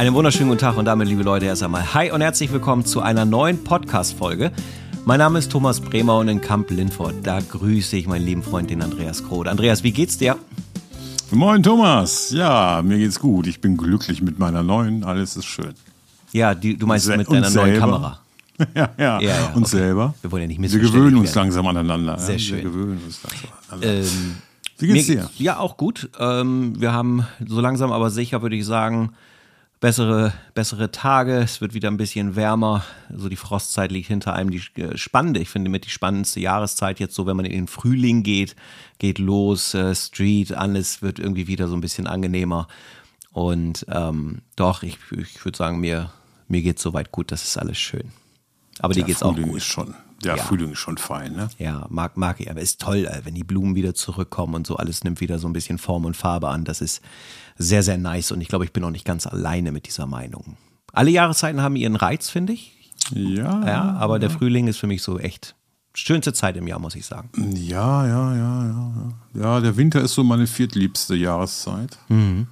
Einen wunderschönen guten Tag und damit, liebe Leute, erst einmal Hi und herzlich willkommen zu einer neuen Podcast-Folge. Mein Name ist Thomas Bremer und in Kamp Lindfort, da grüße ich meinen lieben Freund, den Andreas Kroth. Andreas, wie geht's dir? Moin Thomas, ja, mir geht's gut. Ich bin glücklich mit meiner neuen, alles ist schön. Ja, die, du meinst Se mit deiner neuen Kamera. ja, ja, ja, ja, und okay. selber. Wir wollen ja nicht Wir gewöhnen uns langsam aneinander. Sehr schön. Wir gewöhnen uns langsam aneinander. Ähm, wie geht's dir? Ja, auch gut. Ähm, wir haben so langsam aber sicher, würde ich sagen, bessere, bessere Tage. Es wird wieder ein bisschen wärmer. So die Frostzeit liegt hinter einem. Die äh, spannende, ich finde mit die spannendste Jahreszeit jetzt so, wenn man in den Frühling geht, geht los, äh, Street, alles wird irgendwie wieder so ein bisschen angenehmer. Und ähm, doch, ich, ich würde sagen, mir, mir geht soweit gut, das ist alles schön. Aber dir geht's Frühling auch gut. Ist schon, der ja. Frühling ist schon fein, ne? Ja, mag, mag ich. Aber ist toll, äh, wenn die Blumen wieder zurückkommen und so alles nimmt wieder so ein bisschen Form und Farbe an. Das ist sehr, sehr nice. Und ich glaube, ich bin auch nicht ganz alleine mit dieser Meinung. Alle Jahreszeiten haben ihren Reiz, finde ich. Ja. Ja, aber der Frühling ist für mich so echt schönste Zeit im Jahr, muss ich sagen. Ja, ja, ja, ja. Ja, der Winter ist so meine viertliebste Jahreszeit. Mhm.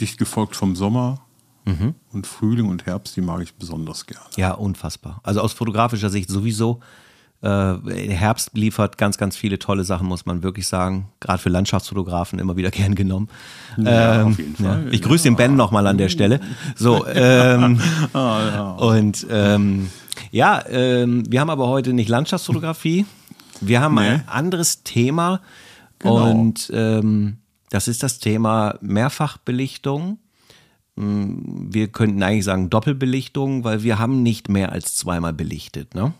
Dicht gefolgt vom Sommer. Mhm. Und Frühling und Herbst, die mag ich besonders gerne. Ja, unfassbar. Also aus fotografischer Sicht sowieso. Äh, Herbst liefert ganz, ganz viele tolle Sachen, muss man wirklich sagen. Gerade für Landschaftsfotografen immer wieder gern genommen. Ja, ähm, auf jeden Fall. Ja. Ich grüße den Ben nochmal an der Stelle. So, ähm, ah, und ähm, ja, ähm, wir haben aber heute nicht Landschaftsfotografie. Wir haben Nee. ein anderes Thema Genau. und ähm, das ist das Thema Mehrfachbelichtung. Mm, Wir könnten eigentlich sagen Doppelbelichtung, weil wir haben nicht mehr als zweimal belichtet, ne?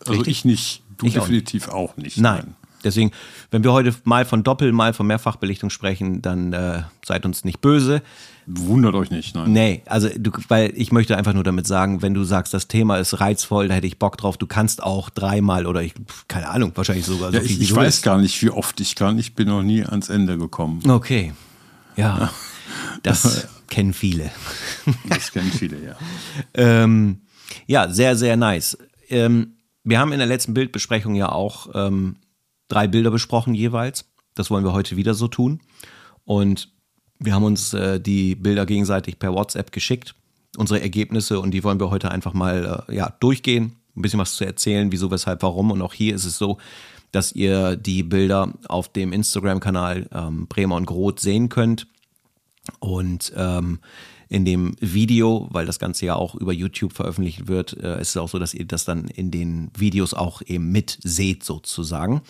Also Richtig? ich nicht. Du Ich auch definitiv auch nicht. Nein. Deswegen, wenn wir heute mal von Doppel-, mal von Mehrfachbelichtung sprechen, dann äh, seid uns nicht böse. Wundert euch nicht, nein. Nee, also du, weil ich möchte einfach nur damit sagen, wenn du sagst, das Thema ist reizvoll, da hätte ich Bock drauf, du kannst auch dreimal oder ich, keine Ahnung, wahrscheinlich sogar so Ja, viel ich ich weiß willst. gar nicht, wie oft ich kann. Ich bin noch nie ans Ende gekommen. Okay. Ja. Das kennen viele. Das kennen viele, ja. Ähm, ja, sehr, sehr nice. Ähm, wir haben in der letzten Bildbesprechung ja auch ähm, drei Bilder besprochen jeweils. Das wollen wir heute wieder so tun. Und wir haben uns äh, die Bilder gegenseitig per WhatsApp geschickt, unsere Ergebnisse, und die wollen wir heute einfach mal äh, ja, durchgehen, ein bisschen was zu erzählen, wieso, weshalb, warum. Und auch hier ist es so, dass ihr die Bilder auf dem Instagram-Kanal ähm, Bremer und Groth sehen könnt. Und ähm, in dem Video, weil das Ganze ja auch über YouTube veröffentlicht wird, äh, ist es auch so, dass ihr das dann in den Videos auch eben mit seht sozusagen.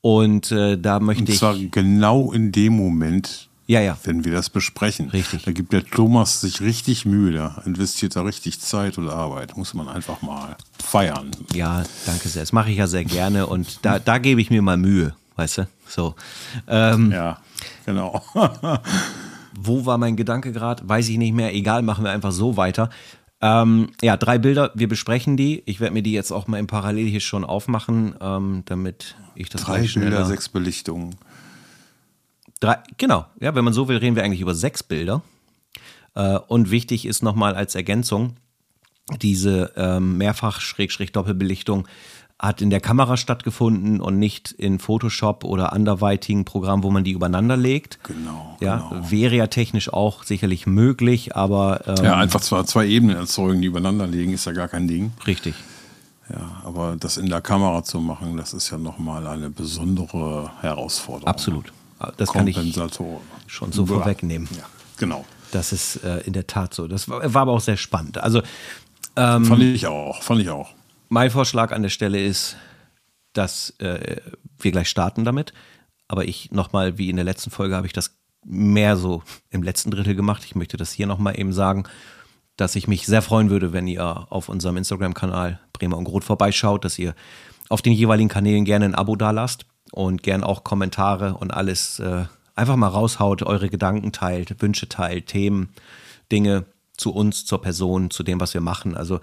Und äh, da möchte Und ich. zwar genau in dem Moment, Ja, ja. wenn wir das besprechen. Richtig. Da gibt der Thomas sich richtig Mühe, da investiert da richtig Zeit und Arbeit. Muss man einfach mal feiern. Ja, danke sehr. Das mache ich ja sehr gerne und da, da gebe ich mir mal Mühe, weißt du? So. Ähm, Ja, genau. Wo war mein Gedanke gerade? Weiß ich nicht mehr. Egal, machen wir einfach so weiter. Ähm, ja, drei Bilder, wir besprechen die. Ich werde mir die jetzt auch mal im Parallel hier schon aufmachen, ähm, damit ich das Drei Bilder, sechs Belichtungen. Drei, genau, ja, wenn man so will, reden wir eigentlich über sechs Bilder. Äh, und wichtig ist nochmal als Ergänzung, diese ähm, Mehrfach-Doppelbelichtung hat in der Kamera stattgefunden und nicht in Photoshop oder anderweitigen Programmen, wo man die übereinander legt. Genau, Ja, genau. wäre ja technisch auch sicherlich möglich, aber ähm, Ja, einfach zwar zwei Ebenen erzeugen, die übereinander liegen, ist ja gar kein Ding. richtig. Ja, aber das in der Kamera zu machen, das ist ja nochmal eine besondere Herausforderung. Absolut. Das kann ich schon so vorwegnehmen. Ja, genau. Das ist äh, in der Tat so. Das war, war aber auch sehr spannend. Also Ähm, fand ich auch, fand ich auch. Mein Vorschlag an der Stelle ist, dass äh, wir gleich starten damit. Aber ich nochmal, wie in der letzten Folge, habe ich das mehr so im letzten Drittel gemacht. Ich möchte das hier nochmal eben sagen, dass ich mich sehr freuen würde, wenn ihr auf unserem Instagram-Kanal Bremer und Groth vorbeischaut, dass ihr auf den jeweiligen Kanälen gerne ein Abo dalasst und gerne auch Kommentare und alles äh, einfach mal raushaut, eure Gedanken teilt, Wünsche teilt, Themen, Dinge zu uns, zur Person, zu dem, was wir machen. Also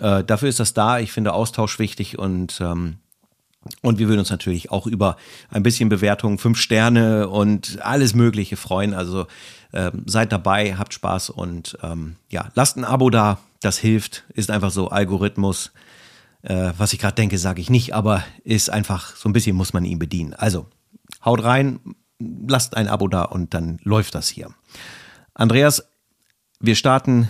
äh, dafür ist das da. Ich finde Austausch wichtig und ähm, und wir würden uns natürlich auch über ein bisschen Bewertung, fünf Sterne und alles Mögliche freuen. Also ähm, seid dabei, habt Spaß und ähm, ja, lasst ein Abo da. Das hilft. Ist einfach so Algorithmus. Äh, was ich gerade denke, sage ich nicht, aber ist einfach so ein bisschen muss man ihn bedienen. Also haut rein, lasst ein Abo da und dann läuft das hier. Andreas, wir starten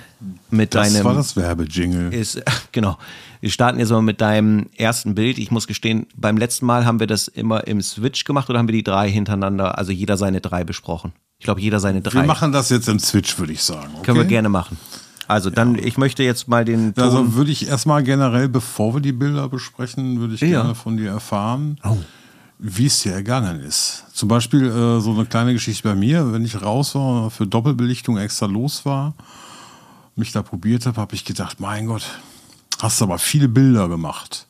mit Das deinem. war das Werbejingle. ist, genau. Wir starten jetzt mal mit deinem ersten Bild. Ich muss gestehen, beim letzten Mal haben wir das immer im Switch gemacht oder haben wir die drei hintereinander, also jeder seine drei besprochen? Ich glaube, jeder seine drei. Wir machen das jetzt im Switch, würde ich sagen. Okay? Können wir gerne machen. Also dann, ich möchte jetzt mal den Ton. Also würde ich erstmal generell, bevor wir die Bilder besprechen, würde ich Ja. gerne von dir erfahren, wie es dir ergangen ist. Zum Beispiel äh, so eine kleine Geschichte bei mir, wenn ich raus war, für Doppelbelichtung extra los war, mich da probiert habe, habe ich gedacht, mein Gott, hast aber viele Bilder gemacht.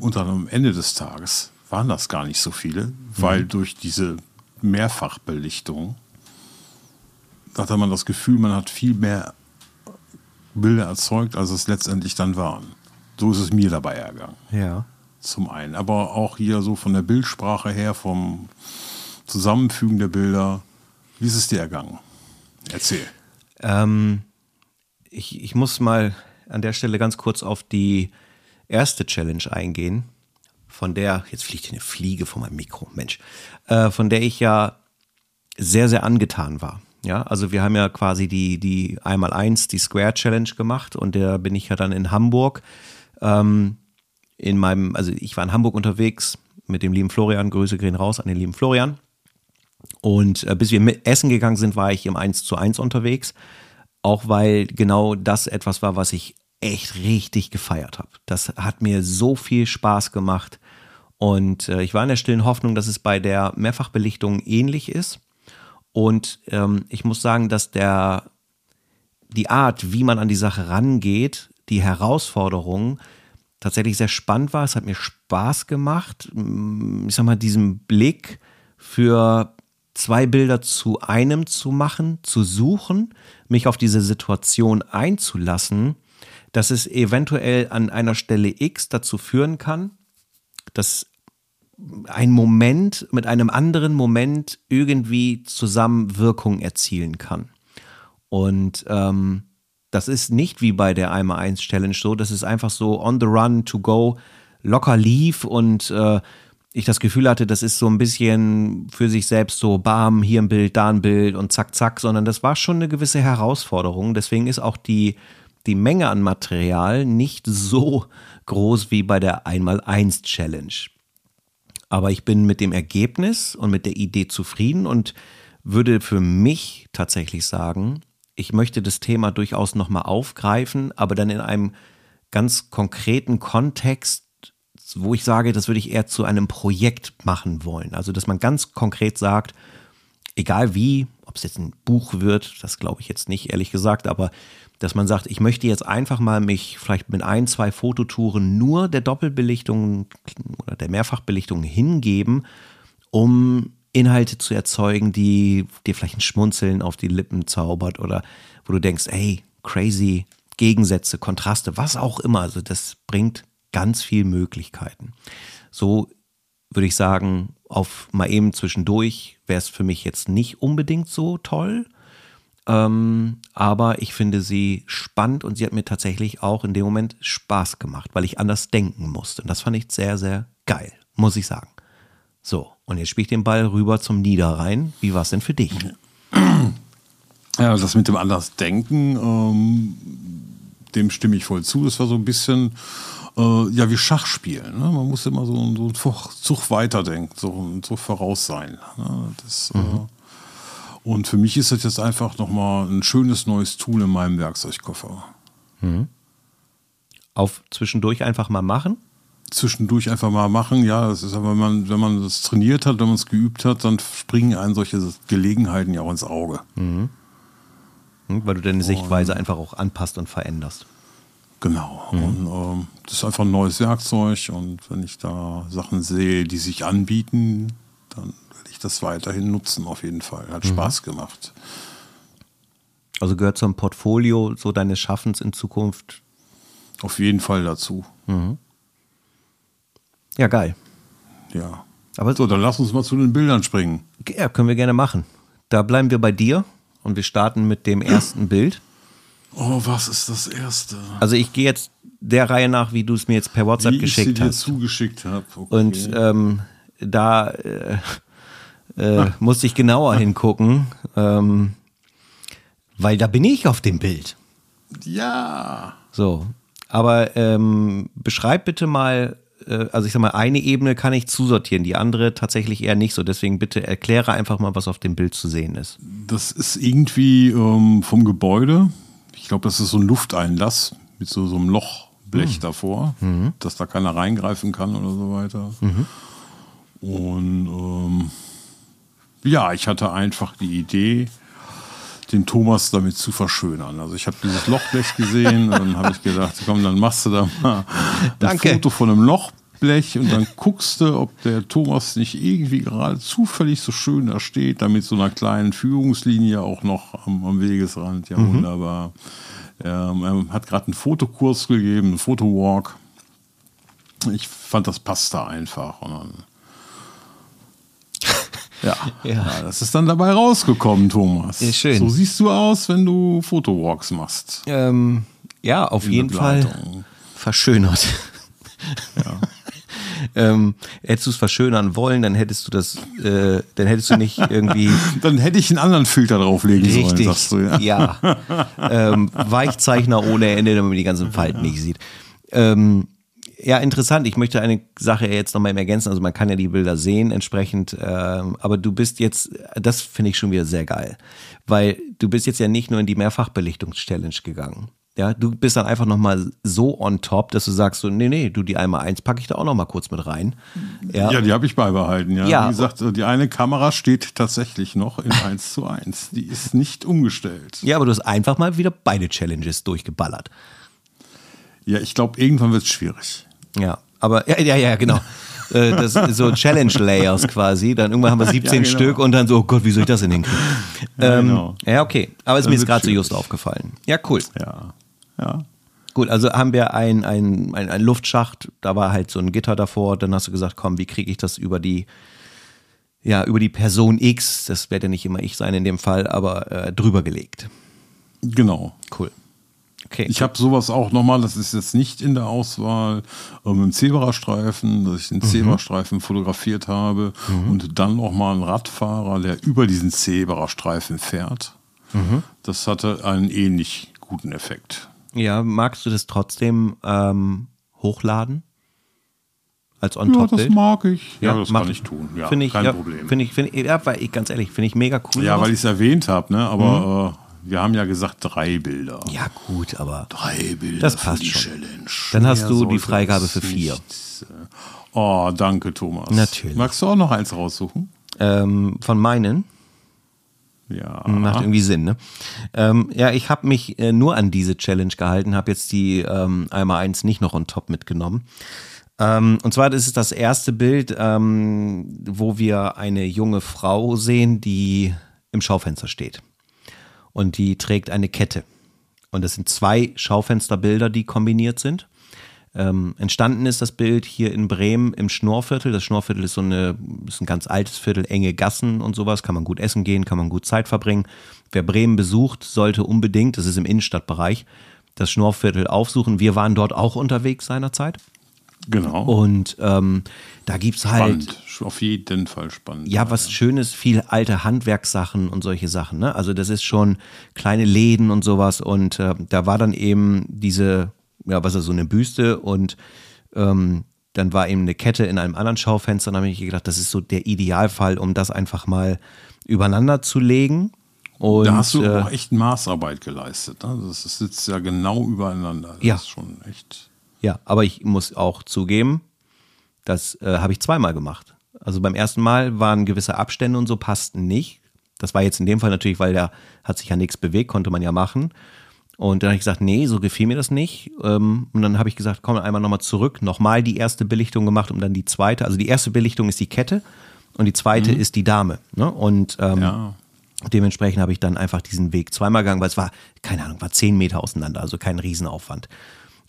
Und dann am Ende des Tages waren das gar nicht so viele, weil durch diese Mehrfachbelichtung hatte man das Gefühl, man hat viel mehr Bilder erzeugt, als es letztendlich dann waren. So ist es mir dabei ergangen. ja. Zum einen. Aber auch hier so von der Bildsprache her, vom Zusammenfügen der Bilder. Wie ist es dir ergangen? Erzähl. Ähm, ich, ich muss mal an der Stelle ganz kurz auf die erste Challenge eingehen, von der, jetzt fliegt eine Fliege von meinem Mikro, Mensch, äh, von der ich ja sehr, sehr angetan war. Ja, also wir haben ja quasi die, die einmal eins, die Square Challenge gemacht und da bin ich ja dann in Hamburg, ähm, in meinem, also ich war in Hamburg unterwegs mit dem lieben Florian, Grüße gehen raus an den lieben Florian. Und äh, bis wir mit essen gegangen sind, war ich im 1 zu 1 unterwegs. Auch weil genau das etwas war, was ich echt richtig gefeiert habe. Das hat mir so viel Spaß gemacht. Und äh, ich war in der stillen Hoffnung, dass es bei der Mehrfachbelichtung ähnlich ist. Und ähm, ich muss sagen, dass der, die Art, wie man an die Sache rangeht, die Herausforderungen tatsächlich sehr spannend war. Es hat mir Spaß gemacht. Mm, Ich sag mal, diesen Blick für zwei Bilder zu einem zu machen, zu suchen, mich auf diese Situation einzulassen, dass es eventuell an einer Stelle X dazu führen kann, dass ein Moment mit einem anderen Moment irgendwie zusammen Wirkung erzielen kann. Und ähm, das ist nicht wie bei der einmal eins Challenge so, das ist einfach so on the run to go locker lief und äh, ich das Gefühl hatte, das ist so ein bisschen für sich selbst so bam, hier ein Bild, da ein Bild und zack, zack, sondern das war schon eine gewisse Herausforderung. Deswegen ist auch die, die Menge an Material nicht so groß wie bei der Einmal-Eins Challenge. Aber ich bin mit dem Ergebnis und mit der Idee zufrieden und würde für mich tatsächlich sagen, ich möchte das Thema durchaus nochmal aufgreifen, aber dann in einem ganz konkreten Kontext, wo ich sage, das würde ich eher zu einem Projekt machen wollen. Also, dass man ganz konkret sagt, egal wie, ob es jetzt ein Buch wird, das glaube ich jetzt nicht, ehrlich gesagt, aber dass man sagt, ich möchte jetzt einfach mal mich vielleicht mit ein, zwei Fototouren nur der Doppelbelichtung oder der Mehrfachbelichtung hingeben, um Inhalte zu erzeugen, die dir vielleicht ein Schmunzeln auf die Lippen zaubert oder wo du denkst, ey, crazy, Gegensätze, Kontraste, was auch immer. Also das bringt ganz viel Möglichkeiten. So würde ich sagen, auf mal eben zwischendurch wäre es für mich jetzt nicht unbedingt so toll. Ähm, aber ich finde sie spannend und sie hat mir tatsächlich auch in dem Moment Spaß gemacht, weil ich anders denken musste. Und das fand ich sehr, sehr geil, muss ich sagen. So, und jetzt spiele ich den Ball rüber zum Niederrhein. Wie war es denn für dich? Ja, das mit dem Andersdenken, ähm, dem stimme ich voll zu. Das war so ein bisschen, äh, ja, wie Schachspielen. Ne? Man muss immer so, so einen Zug, weiterdenken, so einen Zug voraus sein. Ne? Das, äh, und für mich ist das jetzt einfach nochmal ein schönes neues Tool in meinem Werkzeugkoffer. Auf zwischendurch einfach mal machen? Zwischendurch einfach mal machen, ja, das ist aber, wenn man, wenn man das trainiert hat, wenn man es geübt hat, dann springen einem solche Gelegenheiten ja auch ins Auge. Hm, Weil du deine Sichtweise einfach auch anpasst und veränderst. Genau. Und ähm, das ist einfach ein neues Werkzeug und wenn ich da Sachen sehe, die sich anbieten, dann werde ich das weiterhin nutzen auf jeden Fall. Hat Spaß gemacht. Also gehört zum Portfolio so deines Schaffens in Zukunft. Auf jeden Fall dazu. Ja, geil. Ja. Aber So, dann lass uns mal zu den Bildern springen. Ja, können wir gerne machen. Da bleiben wir bei dir und wir starten mit dem ersten Bild. Oh, was ist das erste? Also ich gehe jetzt der Reihe nach, wie du es mir jetzt per WhatsApp Wie ich sie geschickt dir hast. zugeschickt habe. Okay. Und ähm, da äh, äh, musste ich genauer hingucken, ähm, Weil da bin ich auf dem Bild. Ja. So. Aber ähm, beschreib bitte mal, also ich sag mal, eine Ebene kann ich zusortieren, die andere tatsächlich eher nicht so. Deswegen bitte erkläre einfach mal, was auf dem Bild zu sehen ist. Das ist irgendwie ähm, vom Gebäude. Ich glaube, das ist so ein Lufteinlass mit so, so einem Lochblech davor, dass da keiner reingreifen kann oder so weiter. Und ähm, ja, ich hatte einfach die Idee, den Thomas damit zu verschönern. Also ich habe dieses Lochblech gesehen und dann habe ich gedacht, komm, dann machst du da mal ein Danke. Foto von einem Lochblech und dann guckst du, ob der Thomas nicht irgendwie gerade zufällig so schön da steht, da mit so einer kleinen Führungslinie auch noch am, am Wegesrand. Ja, wunderbar. Ähm, er hat gerade einen Fotokurs gegeben, einen Fotowalk. Ich fand, das passte einfach. Und dann ja, Ja. ja. das ist dann dabei rausgekommen, Thomas. Ja, schön. So siehst du aus, wenn du Fotowalks machst. Ähm, ja, auf In jeden Fall Begleitung. verschönert. ähm, hättest du es verschönern wollen, dann hättest du das, äh, dann hättest du nicht irgendwie Dann hätte ich einen anderen Filter drauflegen sollen, richtig, sagst du, ja. ja, ähm, Weichzeichner ohne Ende, damit man die ganzen Falten nicht sieht. Ähm, ja, interessant. Ich möchte eine Sache jetzt nochmal ergänzen. Also man kann ja die Bilder sehen entsprechend, ähm, aber du bist jetzt, das finde ich schon wieder sehr geil, weil du bist jetzt ja nicht nur in die Mehrfachbelichtungs-Challenge gegangen. Ja, du bist dann einfach nochmal so on top, dass du sagst so, nee, nee, du die einmal eins packe ich da auch nochmal kurz mit rein. Ja, Ja, die habe ich beibehalten, ja. Ja. Wie gesagt, die eine Kamera steht tatsächlich noch in 1 zu 1. Die ist nicht umgestellt. ja, aber du hast einfach mal wieder beide Challenges durchgeballert. Ja, ich glaube, irgendwann wird es schwierig. Ja, aber ja, ja, ja, genau. Äh, Das ist so Challenge Layers quasi. Dann irgendwann haben wir 17 Ja, genau. Stück und dann so, oh Gott, wie soll ich das denn hinkriegen? Ja, ähm, genau. ja okay. Aber ist Dann mir wird's gerade so just aufgefallen. Ja, cool. Ja, ja. Gut, also haben wir ein, ein, ein, Luftschacht, da war halt so ein Gitter davor. Dann hast du gesagt, komm, wie kriege ich das über die, ja, über die Person X, das wird ja nicht immer ich sein in dem Fall, aber äh, drüber gelegt. Genau. Cool. Okay. Ich habe sowas auch nochmal, das ist jetzt nicht in der Auswahl, ähm, im Zebrastreifen, dass ich den Zebrastreifen fotografiert habe und dann nochmal einen Radfahrer, der über diesen Zebrastreifen fährt. Das hatte einen ähnlich guten Effekt. ja, magst du das trotzdem ähm, hochladen? Als Ja, das mag ich. Ja, das mach- kann ich tun. Ja, ich, kein ja, Problem. Finde ich, finde ich, ja, weil ich ganz ehrlich, finde ich mega cool. ja, weil ich es erwähnt habe, ne? aber äh, wir haben ja gesagt drei Bilder. ja, gut, aber Drei Bilder Das passt für die schon. Challenge. Dann hast Mehr du die Freigabe es für vier. nicht, äh, Oh, danke, Thomas. Natürlich. Magst du auch noch eins raussuchen? ähm, von meinen Ja. macht irgendwie Sinn, ne? Ähm, ja, ich habe mich äh, nur an diese Challenge gehalten, habe jetzt die ähm, einmal eins nicht noch on top mitgenommen. Ähm, und zwar das ist das erste Bild, ähm, wo wir eine junge Frau sehen, die im Schaufenster steht. Und die trägt eine Kette. Und das sind zwei Schaufensterbilder, die kombiniert sind. Ähm, entstanden ist das Bild hier in Bremen im Schnorrviertel. Das Schnorrviertel ist so eine, ist ein ganz altes Viertel, enge Gassen und sowas. Kann man gut essen gehen, kann man gut Zeit verbringen. Wer Bremen besucht, sollte unbedingt, das ist im Innenstadtbereich, das Schnorrviertel aufsuchen. Wir waren dort auch unterwegs seinerzeit. Genau. Und ähm, da gibt's halt spannend. Auf jeden Fall spannend. ja, was Schönes, viel alte Handwerkssachen und solche Sachen. Ne? Also das ist schon kleine Läden und sowas. Und äh, da war dann eben diese, ja, was ist so eine Büste und ähm, dann war eben eine Kette in einem anderen Schaufenster. Und dann habe ich gedacht, das ist so der Idealfall, um das einfach mal übereinander zu legen. Und, Da hast du äh, auch echt Maßarbeit geleistet. Ne? Das sitzt ja genau übereinander. Das Ja. ist schon echt. Ja, aber ich muss auch zugeben, das äh, habe ich zweimal gemacht. Also beim ersten Mal waren gewisse Abstände und so passten nicht. Das war jetzt in dem Fall natürlich, weil da hat sich ja nichts bewegt, konnte man ja machen. Und dann habe ich gesagt, nee, so gefiel mir das nicht. Ähm, Und dann habe ich gesagt, komm einmal nochmal zurück, nochmal die erste Belichtung gemacht und dann die zweite. Also die erste Belichtung ist die Kette und die zweite ist die Dame. Ne? Und ähm, Ja. Dementsprechend habe ich dann einfach diesen Weg zweimal gegangen, weil es war, keine Ahnung, war zehn Meter auseinander, also kein Riesenaufwand.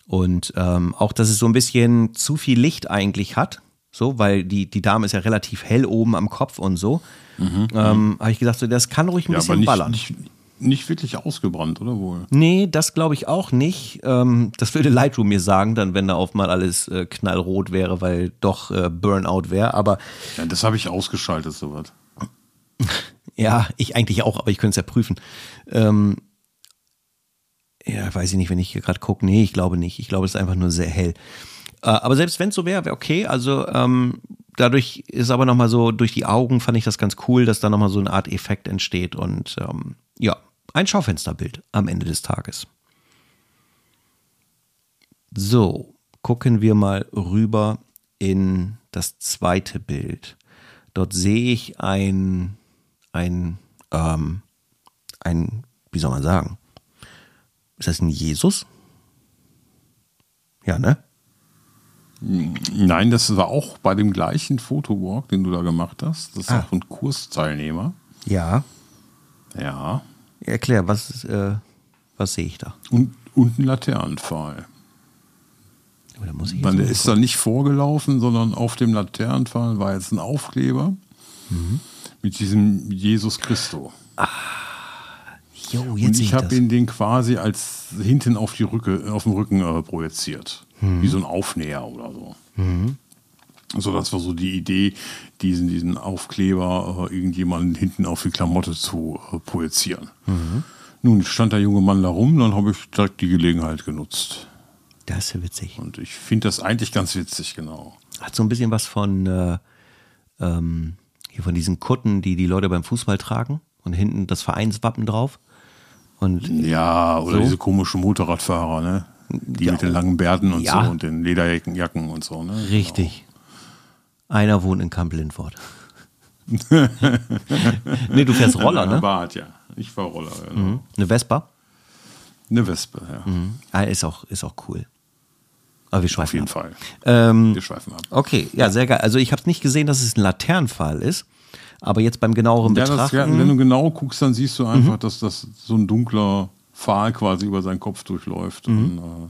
Und ähm, auch, dass es so ein bisschen zu viel Licht eigentlich hat, so, weil die, die Dame ist ja relativ hell oben am Kopf und so, ähm, habe ich gesagt, so, das kann ruhig ein Mhm, Ja, bisschen aber nicht, ballern. nicht, nicht wirklich ausgebrannt, oder wohl? Nee, das glaube ich auch nicht. Ähm, das würde Lightroom mir sagen, dann, wenn da auf mal alles äh, knallrot wäre, weil doch äh, Burnout wäre. Aber Ja, das habe ich ausgeschaltet, sowas. Ja, ich eigentlich auch, aber ich könnte es ja prüfen. Ähm, Ja, weiß ich nicht, wenn ich hier gerade gucke. Nee, ich glaube nicht. Ich glaube, es ist einfach nur sehr hell. Äh, aber selbst wenn es so wäre, wäre okay. Also ähm, dadurch ist aber nochmal so, durch die Augen fand ich das ganz cool, dass da nochmal so eine Art Effekt entsteht. Und ähm, ja, ein Schaufensterbild am Ende des Tages. So, gucken wir mal rüber in das zweite Bild. Dort sehe ich ein, ein, ähm, ein, wie soll man sagen? Ist das ein Jesus? Ja, ne? Nein, das war auch bei dem gleichen Fotowalk, den du da gemacht hast. Das ist Ah. auch ein Kursteilnehmer. Ja. Ja. Erklär, was, äh, was sehe ich da? Und, und ein Laternenpfahl. Oder muss ich Man ist da nicht vorgelaufen, sondern auf dem Laternenpfahl war jetzt ein Aufkleber Mhm. mit diesem Jesus Christo. Jo, Und jetzt sehe ich habe ihn den quasi als hinten auf die Rücke, auf dem Rücken äh, projiziert. Mhm. Wie so ein Aufnäher oder so. So, das war so die Idee, diesen, diesen Aufkleber äh, irgendjemanden hinten auf die Klamotte zu äh, projizieren. Mhm. Nun stand der junge Mann da rum, dann habe ich direkt die Gelegenheit genutzt. Das ist ja witzig. Und ich finde das eigentlich ganz witzig, genau. Hat so ein bisschen was von, äh, ähm, hier von diesen Kutten, die die Leute beim Fußball tragen und hinten das Vereinswappen drauf. Und Ja, oder So? diese komischen Motorradfahrer, ne? Die Ja. mit den langen Bärten und Ja. so und den Lederjacken Jacken und so, ne? richtig. Einer wohnt in Kamp Lindfort. nee, du fährst Roller, Genau. ne? Bart, ja. Ich war Roller, genau. Eine Vespa? Eine Wespe, ja. Ah, ist auch, ist auch cool. Aber wir Auf schweifen jeden ab. Fall. Ähm, Wir schweifen ab. okay, ja, sehr geil. Also ich habe nicht gesehen, dass es ein Laternenpfahl ist, aber jetzt beim genaueren Ja, das, Betrachten. ja, wenn du genau guckst, dann siehst du einfach, Mhm. dass das so ein dunkler Pfahl quasi über seinen Kopf durchläuft. Mhm. Und, äh,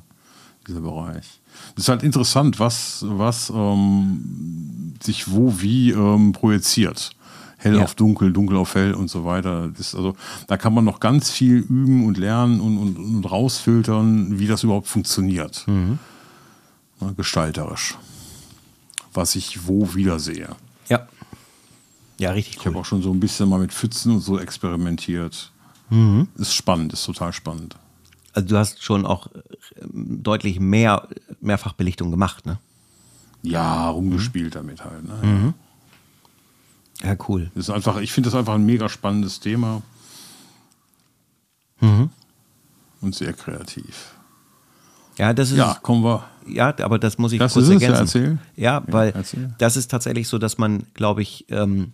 dieser Bereich. Das ist halt interessant, was, was ähm, sich wo wie ähm, projiziert. Hell Ja. auf dunkel, dunkel auf hell und so weiter. Das ist also, da kann man noch ganz viel üben und lernen und, und, und rausfiltern, wie das überhaupt funktioniert. Mhm. Ja, gestalterisch. Was ich wo wiedersehe. ja. Ja, richtig Ich cool. habe auch schon so ein bisschen mal mit Pfützen und so experimentiert. Mhm. Ist spannend, ist total spannend. Also du hast schon auch äh, deutlich mehr Mehrfachbelichtung gemacht, ne? Ja, rumgespielt damit halt. Ne? Ja, cool. Das ist einfach, ich finde das einfach ein mega spannendes Thema. Mhm. Und sehr kreativ. Ja, das ist Ja, kommen wir. Ja, aber das muss ich Das kurz ja, ergänzen. erzähl. Ja, weil erzähl. das ist tatsächlich so, dass man, glaube ich, ähm,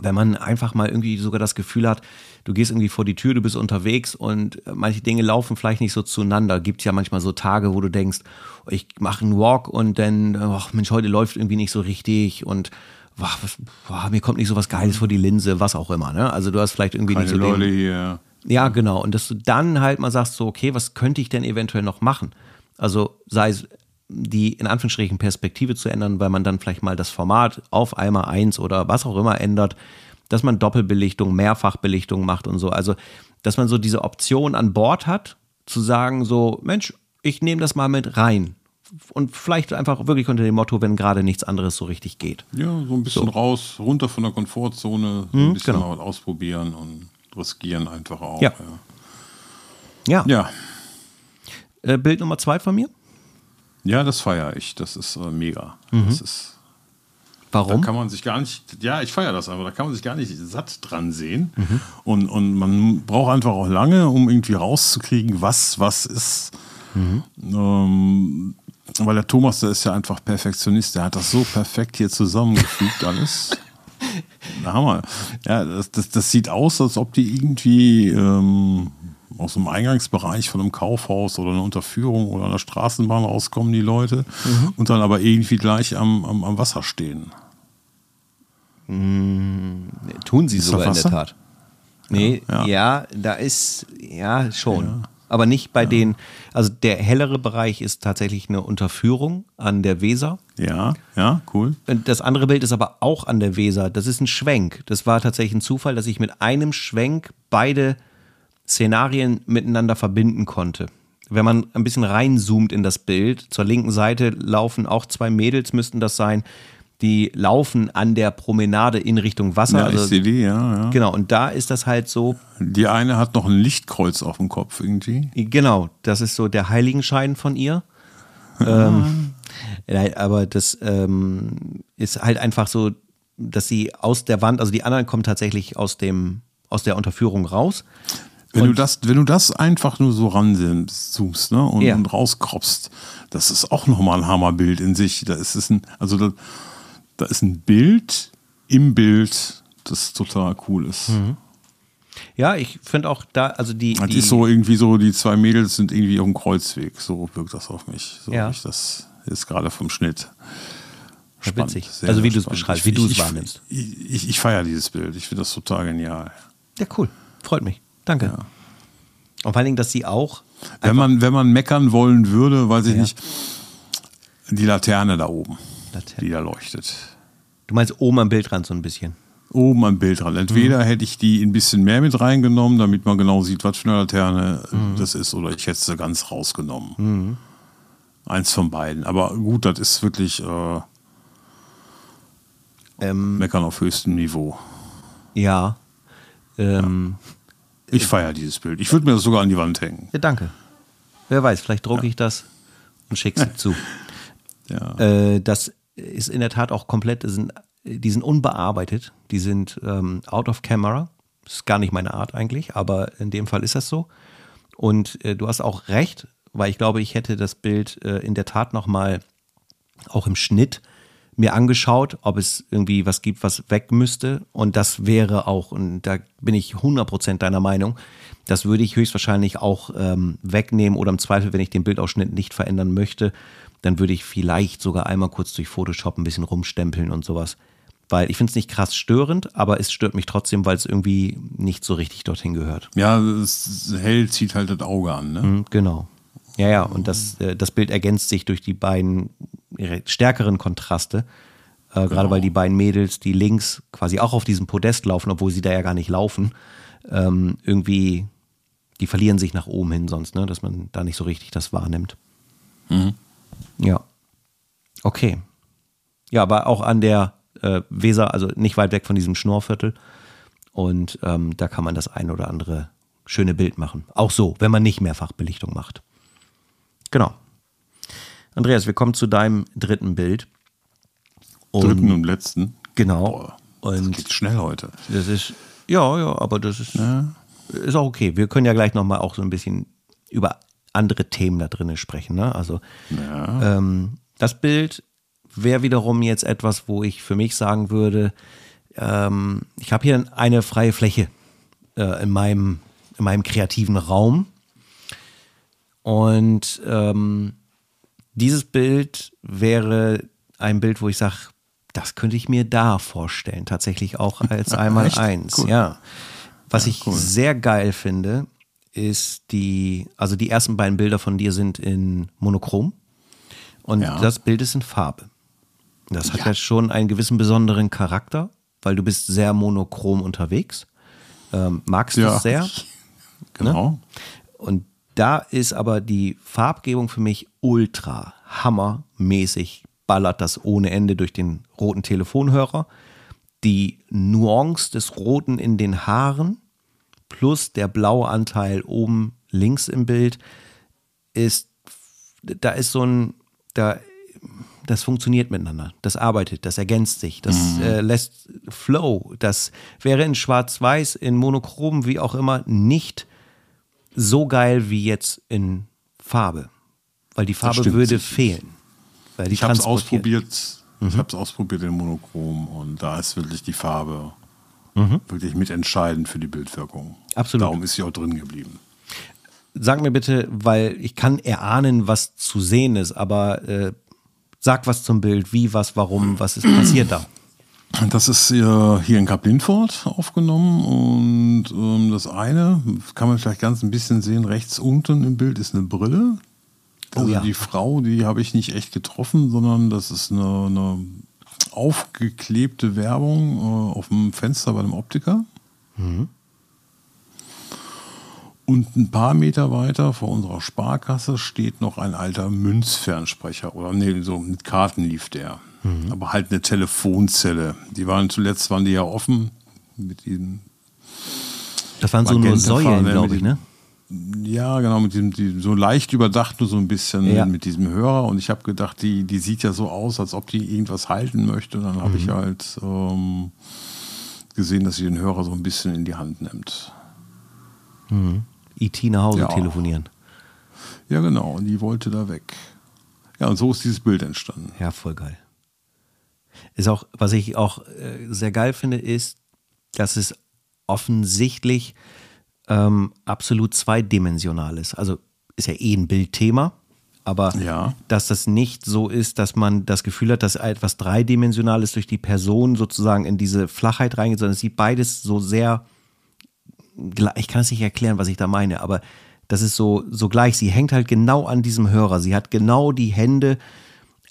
wenn man einfach mal irgendwie sogar das Gefühl hat, du gehst irgendwie vor die Tür, du bist unterwegs und äh, manche Dinge laufen vielleicht nicht so zueinander. Gibt ja manchmal so Tage, wo du denkst, ich mache einen Walk und dann, ach Mensch, heute läuft irgendwie nicht so richtig und boah, was, boah, mir kommt nicht so was Geiles vor die Linse, was auch immer. Ne? Also du hast vielleicht irgendwie Keine nicht so den, Leute hier. ja, genau. Und dass du dann halt mal sagst, so, okay, was könnte ich denn eventuell noch machen? Also sei es die in Anführungsstrichen Perspektive zu ändern, weil man dann vielleicht mal das Format auf einmal eins oder was auch immer ändert, dass man Doppelbelichtung, Mehrfachbelichtung macht und so. Also, dass man so diese Option an Bord hat, zu sagen, so, Mensch, ich nehme das mal mit rein. Und vielleicht einfach wirklich unter dem Motto, wenn gerade nichts anderes so richtig geht. Ja, so ein bisschen raus, runter von der Komfortzone, so ein bisschen genau. mal ausprobieren und riskieren einfach auch. Ja. Ja. ja. Äh, Bild Nummer zwei von mir. Ja, das feiere ich. Das ist äh, mega. Mhm. Das ist, da Warum? kann man sich gar nicht, ja, ich feiere das aber, da kann man sich gar nicht satt dran sehen. Mhm. Und, und man braucht einfach auch lange, um irgendwie rauszukriegen, was was ist. Mhm. Ähm, weil der Thomas, der ist ja einfach Perfektionist, der hat das so perfekt hier zusammengefügt alles. Der Hammer. Ja, das, das, das sieht aus, als ob die irgendwie ähm, aus dem Eingangsbereich von einem Kaufhaus oder einer Unterführung oder einer Straßenbahn rauskommen, die Leute, Mhm. und dann aber irgendwie gleich am, am, am Wasser stehen. Tun sie Ist sogar in der? Tat. Nee, ja, Ja. da ist, ja, schon. Aber nicht bei den, also der hellere Bereich ist tatsächlich eine Unterführung an der Weser. Ja, ja, cool. Das andere Bild ist aber auch an der Weser. Das ist ein Schwenk. Das war tatsächlich ein Zufall, dass ich mit einem Schwenk beide Szenarien miteinander verbinden konnte. Wenn man ein bisschen reinzoomt in das Bild, zur linken Seite laufen auch zwei Mädels, müssten das sein, die laufen an der Promenade in Richtung Wasser. Ja, also, ich sehe die, ja, ja. Genau, und da ist das halt so, Die eine hat noch ein Lichtkreuz auf dem Kopf irgendwie. genau, das ist so der Heiligenschein von ihr. ähm, nein, aber das ähm, ist halt einfach so, dass sie aus der Wand, also die anderen kommen tatsächlich aus dem, aus der Unterführung raus. Wenn du das, wenn du das einfach nur so ranzoomst, ne, und, Ja. und rauskropst, das ist auch nochmal ein Hammerbild in sich. Da ist es ein, also da, da ist ein Bild im Bild, das total cool ist. Ja, ich finde auch da, also die, Das die ist so irgendwie so, die zwei Mädels sind irgendwie auf dem Kreuzweg. So wirkt das auf mich. So Ja. ich das ist gerade vom Schnitt. Ja, witzig. sehr, Also wie du es spannend. beschreibst, wie du es wahrnimmst. Ich, ich, ich feiere dieses Bild. Ich finde das total genial. Ja, cool. Freut mich. Danke. Und vor allen Dingen, dass sie auch. Wenn man, wenn man meckern wollen würde, weiß ich Ja. nicht, die Laterne da oben, Laterne. die da leuchtet. Du meinst oben am Bildrand so ein bisschen. Oben am Bildrand. Entweder Mhm. hätte ich die ein bisschen mehr mit reingenommen, damit man genau sieht, was für eine Laterne Mhm. das ist, oder ich hätte sie ganz rausgenommen. Eins von beiden. Aber gut, das ist wirklich äh, Ähm, meckern auf höchstem Niveau. ja. Ähm, Ich feiere dieses Bild. Ich würde mir das sogar an die Wand hängen. ja. Danke. Wer weiß, vielleicht drucke ich das und schicke es zu. Ja. Äh, das ist in der Tat auch komplett, die sind, die sind unbearbeitet, die sind ähm, out of camera. Das ist gar nicht meine Art eigentlich, aber in dem Fall ist das so. Und äh, du hast auch recht, weil ich glaube, ich hätte das Bild äh, in der Tat nochmal auch im Schnitt mir angeschaut, ob es irgendwie was gibt, was weg müsste. Und das wäre auch, und da bin ich 100% deiner Meinung, das würde ich höchstwahrscheinlich auch ähm, wegnehmen oder im Zweifel, wenn ich den Bildausschnitt nicht verändern möchte, dann würde ich vielleicht sogar einmal kurz durch Photoshop ein bisschen rumstempeln und sowas. Weil ich finde es nicht krass störend, aber es stört mich trotzdem, weil es irgendwie nicht so richtig dorthin gehört. Ja, hell zieht halt das Auge an. Ne? Mhm, Genau. Ja, ja, und das, äh, das Bild ergänzt sich durch die beiden stärkeren Kontraste. Äh, Gerade weil die beiden Mädels, die links quasi auch auf diesem Podest laufen, obwohl sie da ja gar nicht laufen, ähm, irgendwie, die verlieren sich nach oben hin sonst, ne? dass man da nicht so richtig das wahrnimmt. Ja. Okay. Ja, aber auch an der äh, Weser, also nicht weit weg von diesem Schnorrviertel. Und ähm, da kann man das ein oder andere schöne Bild machen. Auch so, wenn man nicht Mehrfachbelichtung macht. Genau. Andreas, wir kommen zu deinem dritten Bild. Und Dritten und letzten. Genau. Boah, das Und geht schnell heute. das ist, ja, ja, aber das ist, ist auch okay. Wir können ja gleich nochmal auch so ein bisschen über andere Themen da drinnen sprechen. Ne? Also ähm, das Bild wäre wiederum jetzt etwas, wo ich für mich sagen würde, ähm, ich habe hier eine freie Fläche äh, in, meinem, in meinem kreativen Raum. Und ähm, dieses Bild wäre ein Bild, wo ich sage, das könnte ich mir da vorstellen, tatsächlich auch als einmal eins. Cool. Ja. Was ich cool. sehr geil finde, ist die, also die ersten beiden Bilder von dir sind in Monochrom und Ja. das Bild ist in Farbe. Das hat ja schon einen gewissen besonderen Charakter, weil du bist sehr monochrom unterwegs. Ähm, magst du Ja. es sehr? Genau. Und da ist aber die Farbgebung für mich ultra hammermäßig, ballert das ohne Ende durch den roten Telefonhörer. Die Nuance des Roten in den Haaren plus der blaue Anteil oben links im Bild ist, da ist so ein, da, das funktioniert miteinander, das arbeitet, das ergänzt sich, das äh, lässt Flow. Das wäre in Schwarz-Weiß, in Monochrom, wie auch immer, nicht so geil wie jetzt in Farbe. Weil die Farbe würde fehlen. Weil die Ich habe es ausprobiert. Mhm. Ich habe es ausprobiert in Monochrom und da ist wirklich die Farbe wirklich mitentscheidend für die Bildwirkung. Mhm. Absolut. Darum ist sie auch drin geblieben. Sag mir bitte, weil ich kann erahnen, was zu sehen ist, aber äh, sag was zum Bild, wie, was, warum, was ist passiert da? Das ist äh, hier in Kaplintfort aufgenommen und ähm, das eine kann man vielleicht ganz ein bisschen sehen. Rechts unten im Bild ist eine Brille. Also Oh ja. die Frau, die habe ich nicht echt getroffen, sondern das ist eine, eine aufgeklebte Werbung äh, auf dem Fenster bei einem Optiker. Und ein paar Meter weiter vor unserer Sparkasse steht noch ein alter Münzfernsprecher. Oder nee, so mit Karten lief der. Mhm. Aber halt eine Telefonzelle. Die waren zuletzt, waren die ja offen mit diesem. Das waren so nur Säulen, glaube ich, ne? Ja, genau, mit diesem, die, so leicht überdacht, nur so ein bisschen ja. mit diesem Hörer. Und ich habe gedacht, die, die sieht ja so aus, als ob die irgendwas halten möchte. Und dann habe mhm. ich halt ähm, gesehen, dass sie den Hörer so ein bisschen in die Hand nimmt. Mhm. IT nach Hause ja. telefonieren. Ja, genau. Und die wollte da weg. Ja, und so ist dieses Bild entstanden. Ja, voll geil. Ist auch, was ich auch äh, sehr geil finde, ist, dass es offensichtlich ähm, absolut zweidimensional ist. Also ist ja eh ein Bildthema, aber ja. dass das nicht so ist, dass man das Gefühl hat, dass etwas Dreidimensionales durch die Person sozusagen in diese Flachheit reingeht, sondern es sieht beides so sehr, ich kann es nicht erklären, was ich da meine, aber das ist so, so gleich. Sie hängt halt genau an diesem Hörer. Sie hat genau die Hände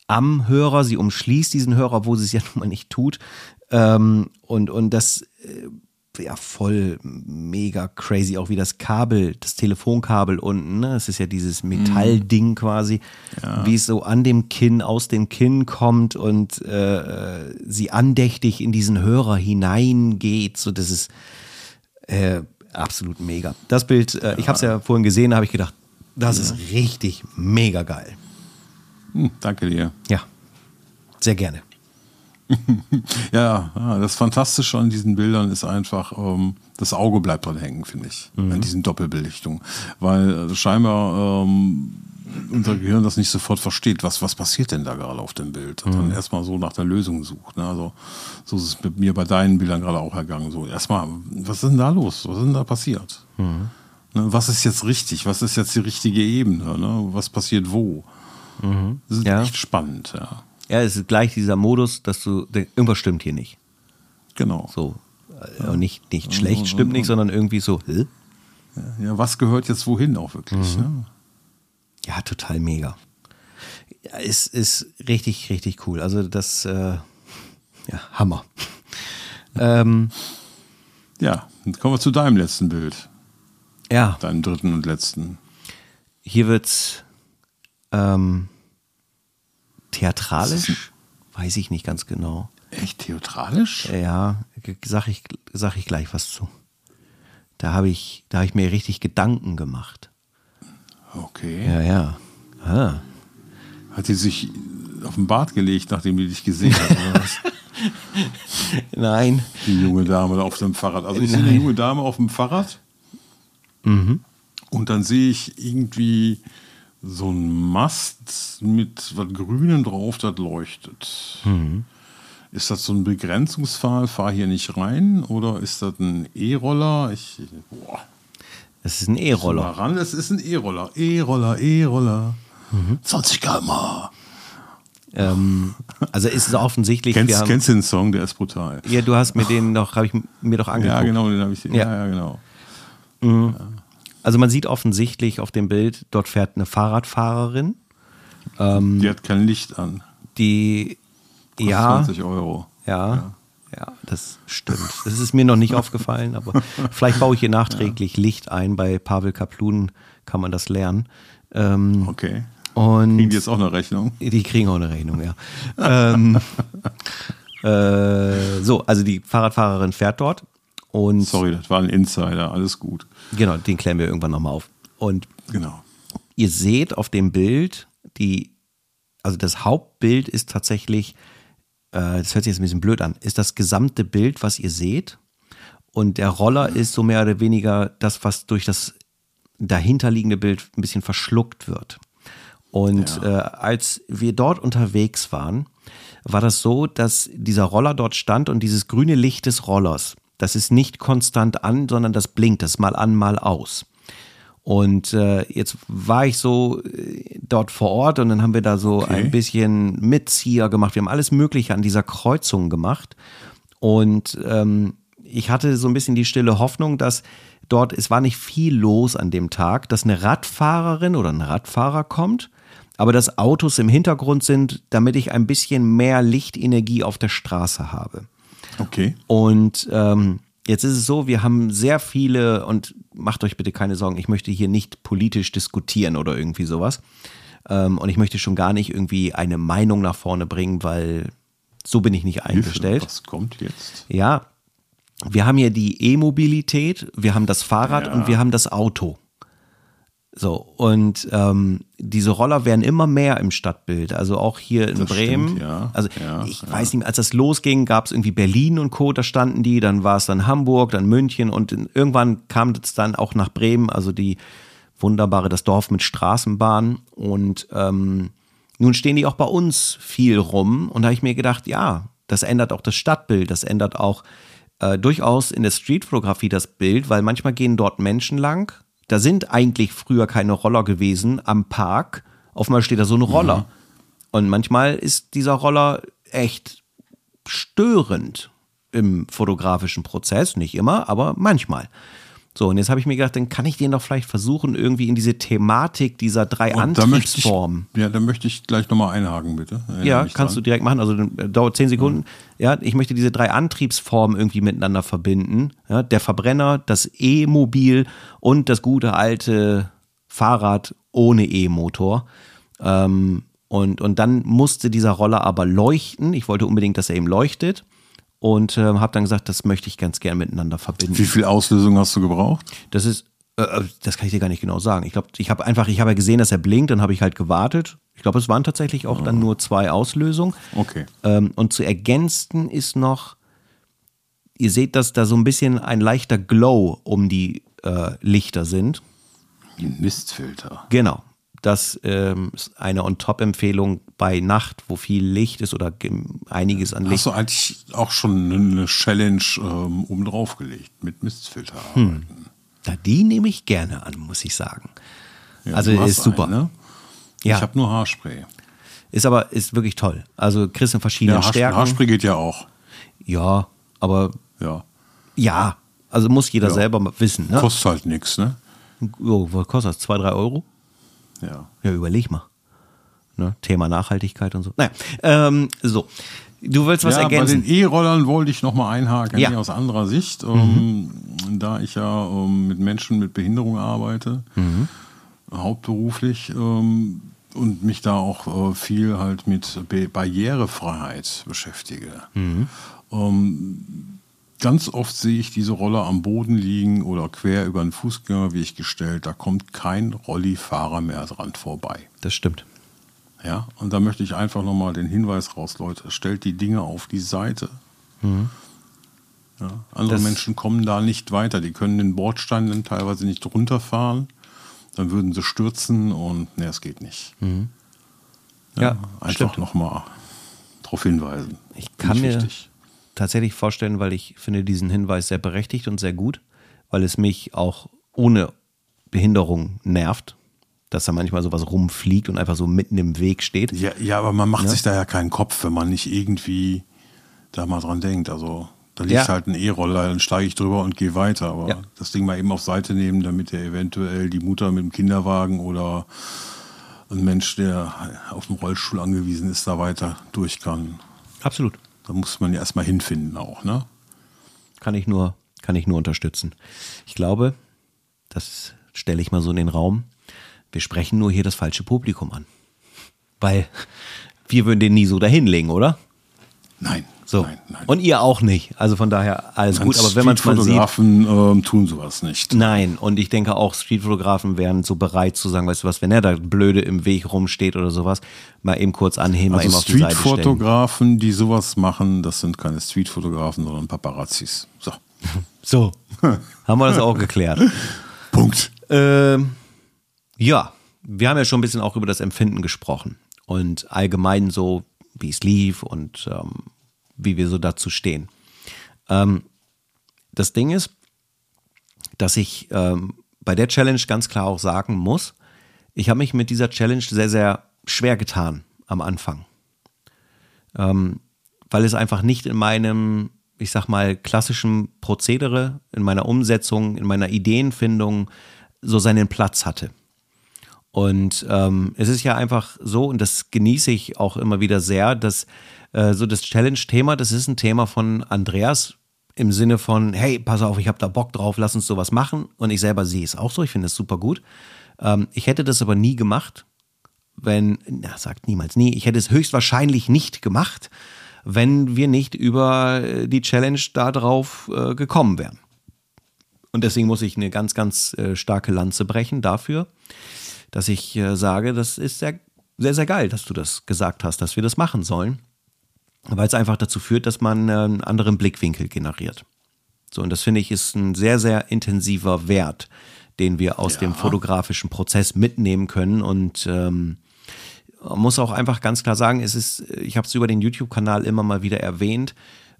am Hörer. Sie umschließt diesen Hörer, obwohl sie es ja nun mal nicht tut. Ähm, und, und das, äh, ja, voll mega crazy. Auch wie das Kabel, das Telefonkabel unten, ne? Das ist ja dieses Metallding quasi, ja. wie es so an dem Kinn, aus dem Kinn kommt und äh, sie andächtig in diesen Hörer hineingeht. So, das ist, äh, absolut mega. Das Bild, äh, ich habe es ja vorhin gesehen, da habe ich gedacht, das ja. ist richtig mega geil. Hm, danke dir. Ja, sehr gerne. ja, das Fantastische an diesen Bildern ist einfach, ähm, das Auge bleibt dran hängen, finde ich, mhm. an diesen Doppelbelichtungen. Weil äh, scheinbar ähm, unser Gehirn das nicht sofort versteht, was, was passiert denn da gerade auf dem Bild. Und dann mhm. erstmal so nach der Lösung sucht. Ne? Also so ist es mit mir bei deinen Bildern gerade auch ergangen. So erstmal, was ist denn da los? Was ist denn da passiert? Mhm. Ne? Was ist jetzt richtig? Was ist jetzt die richtige Ebene? Ne? Was passiert wo? Mhm. Das ist ja. echt spannend, ja. Ja, es ist gleich dieser Modus, dass du irgendwas stimmt hier nicht. Genau. So. Ja. Nicht, nicht schlecht stimmt nicht, sondern irgendwie so, hä? Ja, was gehört jetzt wohin auch wirklich? Mhm. Ne? Ja, total mega. Ja, ist, ist richtig, richtig cool. Also das, äh, ja, Hammer. ähm, ja, dann kommen wir zu deinem letzten Bild. Ja. Deinem dritten und letzten. Hier wird's ähm, theatralisch, weiß ich nicht ganz genau. Echt theatralisch? Ja, sag ich, sag ich gleich was zu. Da habe ich, da hab ich mir richtig Gedanken gemacht. Okay. Ja, ja. Ah. Hat sie sich auf den Bart gelegt, nachdem die dich gesehen hat, oder was? Nein. Die junge Dame auf dem Fahrrad. Also ich Nein. sehe eine junge Dame auf dem Fahrrad. Mhm. Und dann sehe ich irgendwie so einen Mast mit was Grünem drauf, das leuchtet. Mhm. Ist das so ein Begrenzungsfall? Fahr hier nicht rein? Oder ist das ein E-Roller? Ich, boah. Es ist ein E-Roller. ran, es ist ein E-Roller. E-Roller, E-Roller. Mhm. 20 km ähm, also ist es offensichtlich. Kennst, haben, kennst du den Song? Der ist brutal. Ja, du hast mir den noch, habe ich mir doch angeguckt. Ja, genau, den habe ich. Ja, ja, ja genau. Mhm. Also man sieht offensichtlich auf dem Bild, dort fährt eine Fahrradfahrerin. Ähm, die hat kein Licht an. Die, ja. 20 Euro. Ja. ja. Ja, das stimmt. Das ist mir noch nicht aufgefallen, aber vielleicht baue ich hier nachträglich ja. Licht ein. Bei Pavel Kaplun kann man das lernen. Ähm, okay. Und kriegen die jetzt auch eine Rechnung? Die kriegen auch eine Rechnung, ja. ähm, äh, so, also die Fahrradfahrerin fährt dort und. Sorry, das war ein Insider, alles gut. Genau, den klären wir irgendwann nochmal auf. Und genau. ihr seht auf dem Bild, die, also das Hauptbild ist tatsächlich äh, das hört sich jetzt ein bisschen blöd an, ist das gesamte Bild, was ihr seht. Und der Roller ist so mehr oder weniger das, was durch das dahinterliegende Bild ein bisschen verschluckt wird. Und ja. äh, als wir dort unterwegs waren, war das so, dass dieser Roller dort stand und dieses grüne Licht des Rollers, das ist nicht konstant an, sondern das blinkt, das mal an, mal aus. Und äh, jetzt war ich so äh, dort vor Ort und dann haben wir da so okay. ein bisschen Mitzieher gemacht. Wir haben alles Mögliche an dieser Kreuzung gemacht. Und ähm, ich hatte so ein bisschen die stille Hoffnung, dass dort, es war nicht viel los an dem Tag, dass eine Radfahrerin oder ein Radfahrer kommt, aber dass Autos im Hintergrund sind, damit ich ein bisschen mehr Lichtenergie auf der Straße habe. Okay. Und ähm, Jetzt ist es so, wir haben sehr viele, und macht euch bitte keine Sorgen, ich möchte hier nicht politisch diskutieren oder irgendwie sowas. Ähm, und ich möchte schon gar nicht irgendwie eine Meinung nach vorne bringen, weil So bin ich nicht Hilfe, eingestellt. Was kommt jetzt? Ja, wir haben ja die E-Mobilität, wir haben das Fahrrad Ja. und wir haben das Auto. So, und ähm, diese Roller werden immer mehr im Stadtbild. Also auch hier in Das Bremen. stimmt, ja. Also Ja, ich ja. weiß nicht, mehr, als das losging, gab es irgendwie Berlin und Co., da standen die, dann war es dann Hamburg, dann München und in, irgendwann kam es dann auch nach Bremen, also die wunderbare, das Dorf mit Straßenbahn. Und ähm, nun stehen die auch bei uns viel rum. Und da habe ich mir gedacht, ja, das ändert auch das Stadtbild, das ändert auch äh, durchaus in der Streetfotografie das Bild, weil manchmal gehen dort Menschen lang. Da sind eigentlich früher keine Roller gewesen am Park. Auf einmal steht da so ein Roller. Und manchmal ist dieser Roller echt störend im fotografischen Prozess. Nicht immer, aber manchmal. So, und jetzt habe ich mir gedacht, dann kann ich den doch vielleicht versuchen, irgendwie in diese Thematik dieser drei Und da ich, Antriebsformen. ja, da möchte ich gleich nochmal einhaken, bitte. Erinnere Ja, kannst dran. du direkt machen. Also äh, dauert zehn Sekunden. Ja, ich möchte diese drei Antriebsformen irgendwie miteinander verbinden. Ja, der Verbrenner, das E-Mobil und das gute alte Fahrrad ohne E-Motor. Ähm, und, und dann musste dieser Roller aber leuchten. Ich wollte unbedingt, dass er eben leuchtet. Und ähm, habe dann gesagt, das möchte ich ganz gern miteinander verbinden. Wie viel Auslösung hast du gebraucht? Das ist, äh, äh, das kann ich dir gar nicht genau sagen. Ich glaube, ich habe einfach, ich habe ja gesehen, dass er blinkt, dann habe ich halt gewartet. Ich glaube, es waren tatsächlich auch dann nur zwei Auslösungen. Okay. Ähm, und zu ergänzen ist noch, ihr seht, dass da so ein bisschen ein leichter Glow um die äh, Lichter sind. Ein Mistfilter. Genau. Das ähm, ist eine On-Top-Empfehlung bei Nacht, wo viel Licht ist oder einiges an Licht. Hast du eigentlich auch schon eine Challenge ähm, oben drauf gelegt mit Mistfilter Hm. Na, die nehme ich gerne an, muss ich sagen. Ja, also ist super. einen, ne? Ja. Ich habe nur Haarspray. Ist aber ist wirklich toll. Also kriegst in verschiedenen Ja, Haarspray, Stärken. Haarspray geht ja auch. Ja, aber Ja. ja, also muss jeder Ja. selber wissen. Ne? Kostet halt nichts, ne? Oh, was kostet das? Zwei, drei Euro? Ja. Ja, überleg mal. Ne? Thema Nachhaltigkeit und so. Naja, ähm, so. Du willst was ja, ergänzen? Bei den E-Rollern wollte ich nochmal einhaken, Ja. Mhm. aus anderer Sicht. Ähm, Da ich ja ähm, mit Menschen mit Behinderung arbeite, Mhm. hauptberuflich, ähm, und mich da auch äh, viel halt mit Be Barrierefreiheit beschäftige. Mhm. Ganz oft sehe ich diese Roller am Boden liegen oder quer über einen Fußgängerweg gestellt. Da kommt kein Rollifahrer mehr dran vorbei. das stimmt. Ja, und da möchte ich einfach nochmal den Hinweis raus, Leute, stellt die Dinge auf die Seite. Ja, andere Das- Menschen kommen da nicht weiter. Die können den Bordstein dann teilweise nicht runterfahren. Dann würden sie stürzen und ne, es geht nicht. Ja, einfach stimmt. nochmal darauf hinweisen. Ich kann mir wichtig. Tatsächlich vorstellen, weil ich finde diesen Hinweis sehr berechtigt und sehr gut, weil es mich auch ohne Behinderung nervt, dass da manchmal sowas rumfliegt und einfach so mitten im Weg steht. Ja, ja, aber man macht Ja. sich da ja keinen Kopf, wenn man nicht irgendwie da mal dran denkt. Also da liegt Ja. halt ein E-Roller, dann steige ich drüber und gehe weiter. Aber Ja. das Ding mal eben auf Seite nehmen, damit er eventuell die Mutter mit dem Kinderwagen oder ein Mensch, der auf dem Rollstuhl angewiesen ist, da weiter durch kann. Absolut. Da muss man ja erstmal hinfinden auch, ne? Kann ich nur, kann ich nur unterstützen. Ich glaube, das stelle ich mal so in den Raum. Wir sprechen nur hier das falsche Publikum an. Weil wir würden den nie so dahinlegen, oder? Nein. So. Nein, nein. Und ihr auch nicht. Also von daher alles gut. Aber wenn man es mal sieht. Streetfotografen ähm, tun sowas nicht. Nein, und ich denke auch, Streetfotografen wären so bereit zu sagen, weißt du was, wenn er da blöde im Weg rumsteht oder sowas, mal eben kurz anheben, mal Also eben auf die Seite stellen. Streetfotografen, die sowas machen, das sind keine Streetfotografen, sondern Paparazzis. So. So, haben wir das auch geklärt. Punkt. Ähm, ja, wir haben ja schon ein bisschen auch über das Empfinden gesprochen und allgemein so, wie es lief und ähm, wie wir so dazu stehen. Ähm, das Ding ist, dass ich ähm, bei der Challenge ganz klar auch sagen muss, ich habe mich mit dieser Challenge sehr, sehr schwer getan am Anfang. Ähm, weil es einfach nicht in meinem, ich sag mal, klassischen Prozedere, in meiner Umsetzung, in meiner Ideenfindung so seinen Platz hatte. Und ähm, es ist ja einfach so, und das genieße ich auch immer wieder sehr, dass äh, so das Challenge-Thema, das ist ein Thema von Andreas im Sinne von, hey, pass auf, ich habe da Bock drauf, lass uns sowas machen. Und ich selber sehe es auch so, ich finde es super gut. Ähm, ich hätte das aber nie gemacht, wenn, na, sagt niemals nie, ich hätte es höchstwahrscheinlich nicht gemacht, wenn wir nicht über äh, die Challenge darauf äh, gekommen wären. Und deswegen muss ich eine ganz, ganz äh, starke Lanze brechen dafür, dass ich äh, sage, das ist sehr, sehr, sehr geil, dass du das gesagt hast, dass wir das machen sollen, weil es einfach dazu führt, dass man äh, einen anderen Blickwinkel generiert. So, und das finde ich ist ein sehr, sehr intensiver Wert, den wir aus ja. dem fotografischen Prozess mitnehmen können. Und ähm, man muss auch einfach ganz klar sagen, es ist, ich habe es über den YouTube-Kanal immer mal wieder erwähnt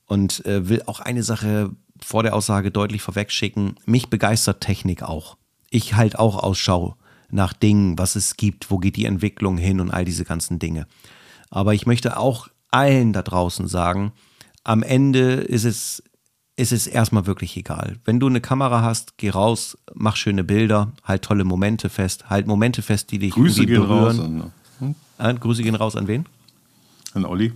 und äh, will auch eine Sache vor der Aussage deutlich vorwegschicken. Mich begeistert Technik auch. Ich halt auch Ausschau nach Dingen, was es gibt, wo geht die Entwicklung hin und all diese ganzen Dinge. Aber ich möchte auch allen da draußen sagen, am Ende ist es ist es erstmal wirklich egal. Wenn du eine Kamera hast, geh raus, mach schöne Bilder, halt tolle Momente fest, halt Momente fest, die dich Grüße gehen berühren. raus an, hm? Äh, Grüße gehen raus an wen? an Olli.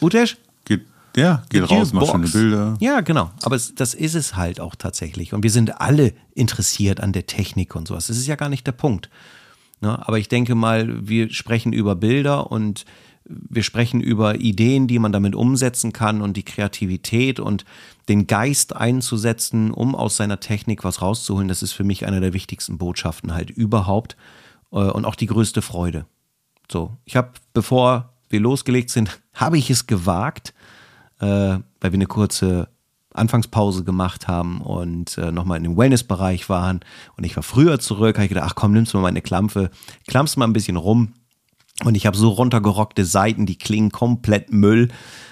Utesh? Geht, ja, geht The raus, mach schöne Bilder. Ja, genau. Aber es, das ist es halt auch tatsächlich. Und wir sind alle interessiert an der Technik und sowas. Das ist ja gar nicht der Punkt. Ne? Aber ich denke mal, wir sprechen über Bilder und wir sprechen über Ideen, die man damit umsetzen kann und die Kreativität und den Geist einzusetzen, um aus seiner Technik was rauszuholen. Das ist für mich eine der wichtigsten Botschaften halt überhaupt äh, und auch die größte Freude. So, ich habe, bevor wir losgelegt sind, habe ich es gewagt, äh, weil wir eine kurze Anfangspause gemacht haben und äh, nochmal in dem Wellness-Bereich waren. Und ich war früher zurück, habe ich gedacht, ach komm, nimmst du mal meine Klampe, klammst mal ein bisschen rum. Und ich habe so runtergerockte Seiten, die klingen komplett Müll.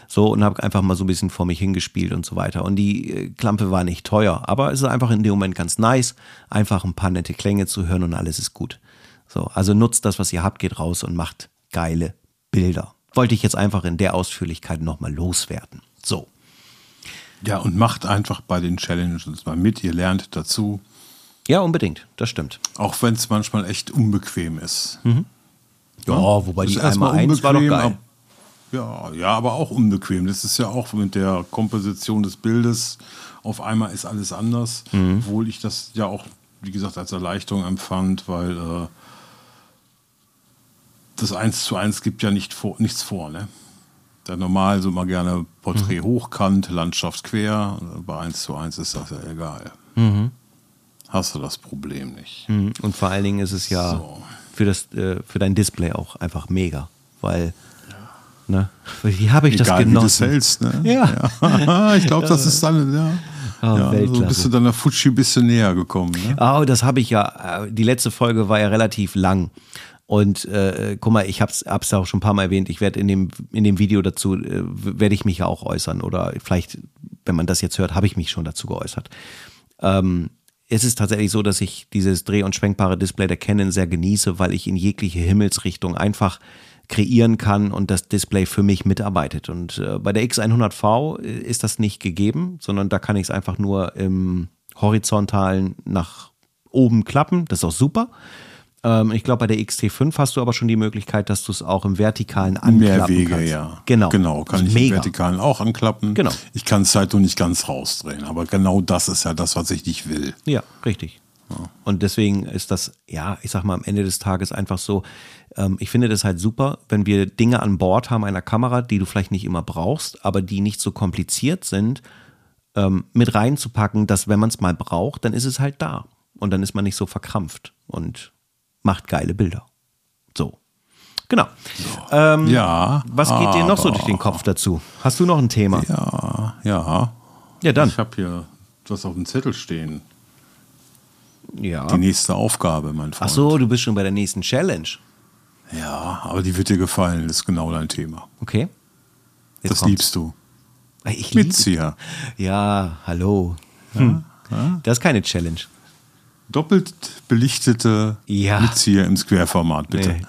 So, und habe einfach mal so ein bisschen vor mich hingespielt und so weiter. Und die äh, Klampe war nicht teuer, aber es ist einfach in dem Moment ganz nice, einfach ein paar nette Klänge zu hören und alles ist gut. So, also nutzt das, was ihr habt, geht raus und macht geile Bilder. Wollte ich jetzt einfach in der Ausführlichkeit nochmal loswerden. So. Ja, und macht einfach bei den Challenges mal mit. Ihr lernt dazu, Ja, unbedingt. Das stimmt. auch wenn es manchmal echt unbequem ist. Ja, wobei Ist die einmal eins war doch geil. Ja, ja, aber auch unbequem. Das ist ja auch mit der Komposition des Bildes. Auf einmal ist alles anders, Mhm. obwohl ich das ja auch, wie gesagt, als Erleichterung empfand, weil äh, das Eins zu eins gibt ja nicht vor, nichts vor. Ne? Da normal so mal gerne Porträt Mhm. hochkant, Landschaft quer. Bei eins zu eins ist das ja egal. Hast du das Problem nicht. Mhm. Und vor allen Dingen ist es ja So. Für, das, äh, für dein Display auch einfach mega. Weil, ne, wie habe ich das Egal, wie du es genossen? hältst, ne? Ja. ja. ich glaube, das ist dann, ja. Ah, ja so bist du dann der Fuji ein bisschen näher gekommen. Ne? Oh, das habe ich ja. äh, Die letzte Folge war ja relativ lang. Und äh, guck mal, ich hab's ja auch schon ein paar Mal erwähnt. Ich werde in dem, in dem Video dazu, äh, werde ich mich ja auch äußern. Oder vielleicht, wenn man das jetzt hört, habe ich mich schon dazu geäußert. Ähm, es ist tatsächlich so, dass ich dieses dreh- und schwenkbare Display der Canon sehr genieße, weil ich in jegliche Himmelsrichtung einfach kreieren kann und das Display für mich mitarbeitet. Und äh, bei der X100V ist das nicht gegeben, sondern da kann ich es einfach nur im horizontalen nach oben klappen. Das ist auch super. Ähm, ich glaube, bei der XT5 hast du aber schon die Möglichkeit, dass du es auch im vertikalen anklappen Mehr Wege, kannst. ja. Genau. Genau, kann ich im mega. Vertikalen auch anklappen. Genau. Ich kann es halt nur nicht ganz rausdrehen. Aber genau das ist ja das, was ich nicht will. Ja, richtig. Und deswegen ist das, ja, ich sag mal, am Ende des Tages einfach so, ähm, ich finde das halt super, wenn wir Dinge an Bord haben einer Kamera, die du vielleicht nicht immer brauchst, aber die nicht so kompliziert sind, ähm, mit reinzupacken, dass wenn man es mal braucht, dann ist es halt da. Und dann ist man nicht so verkrampft und macht geile Bilder. So. Genau. Ähm, Ja. was geht dir noch so durch den Kopf dazu? Hast du noch ein Thema? Ja, ja. Ja, dann. Ich habe hier was auf dem Zettel stehen. Ja. Die nächste Aufgabe, mein Freund. Ach so, du bist schon bei der nächsten Challenge. Ja, aber die wird dir gefallen. Das ist genau dein Thema. Okay. Jetzt das kommt's. liebst du. Ich liebe Mitzieher. Ja, hallo. Hm. Das ist keine Challenge. Doppelt belichtete Ja. Mitzieher im Square-Format, bitte. Nee.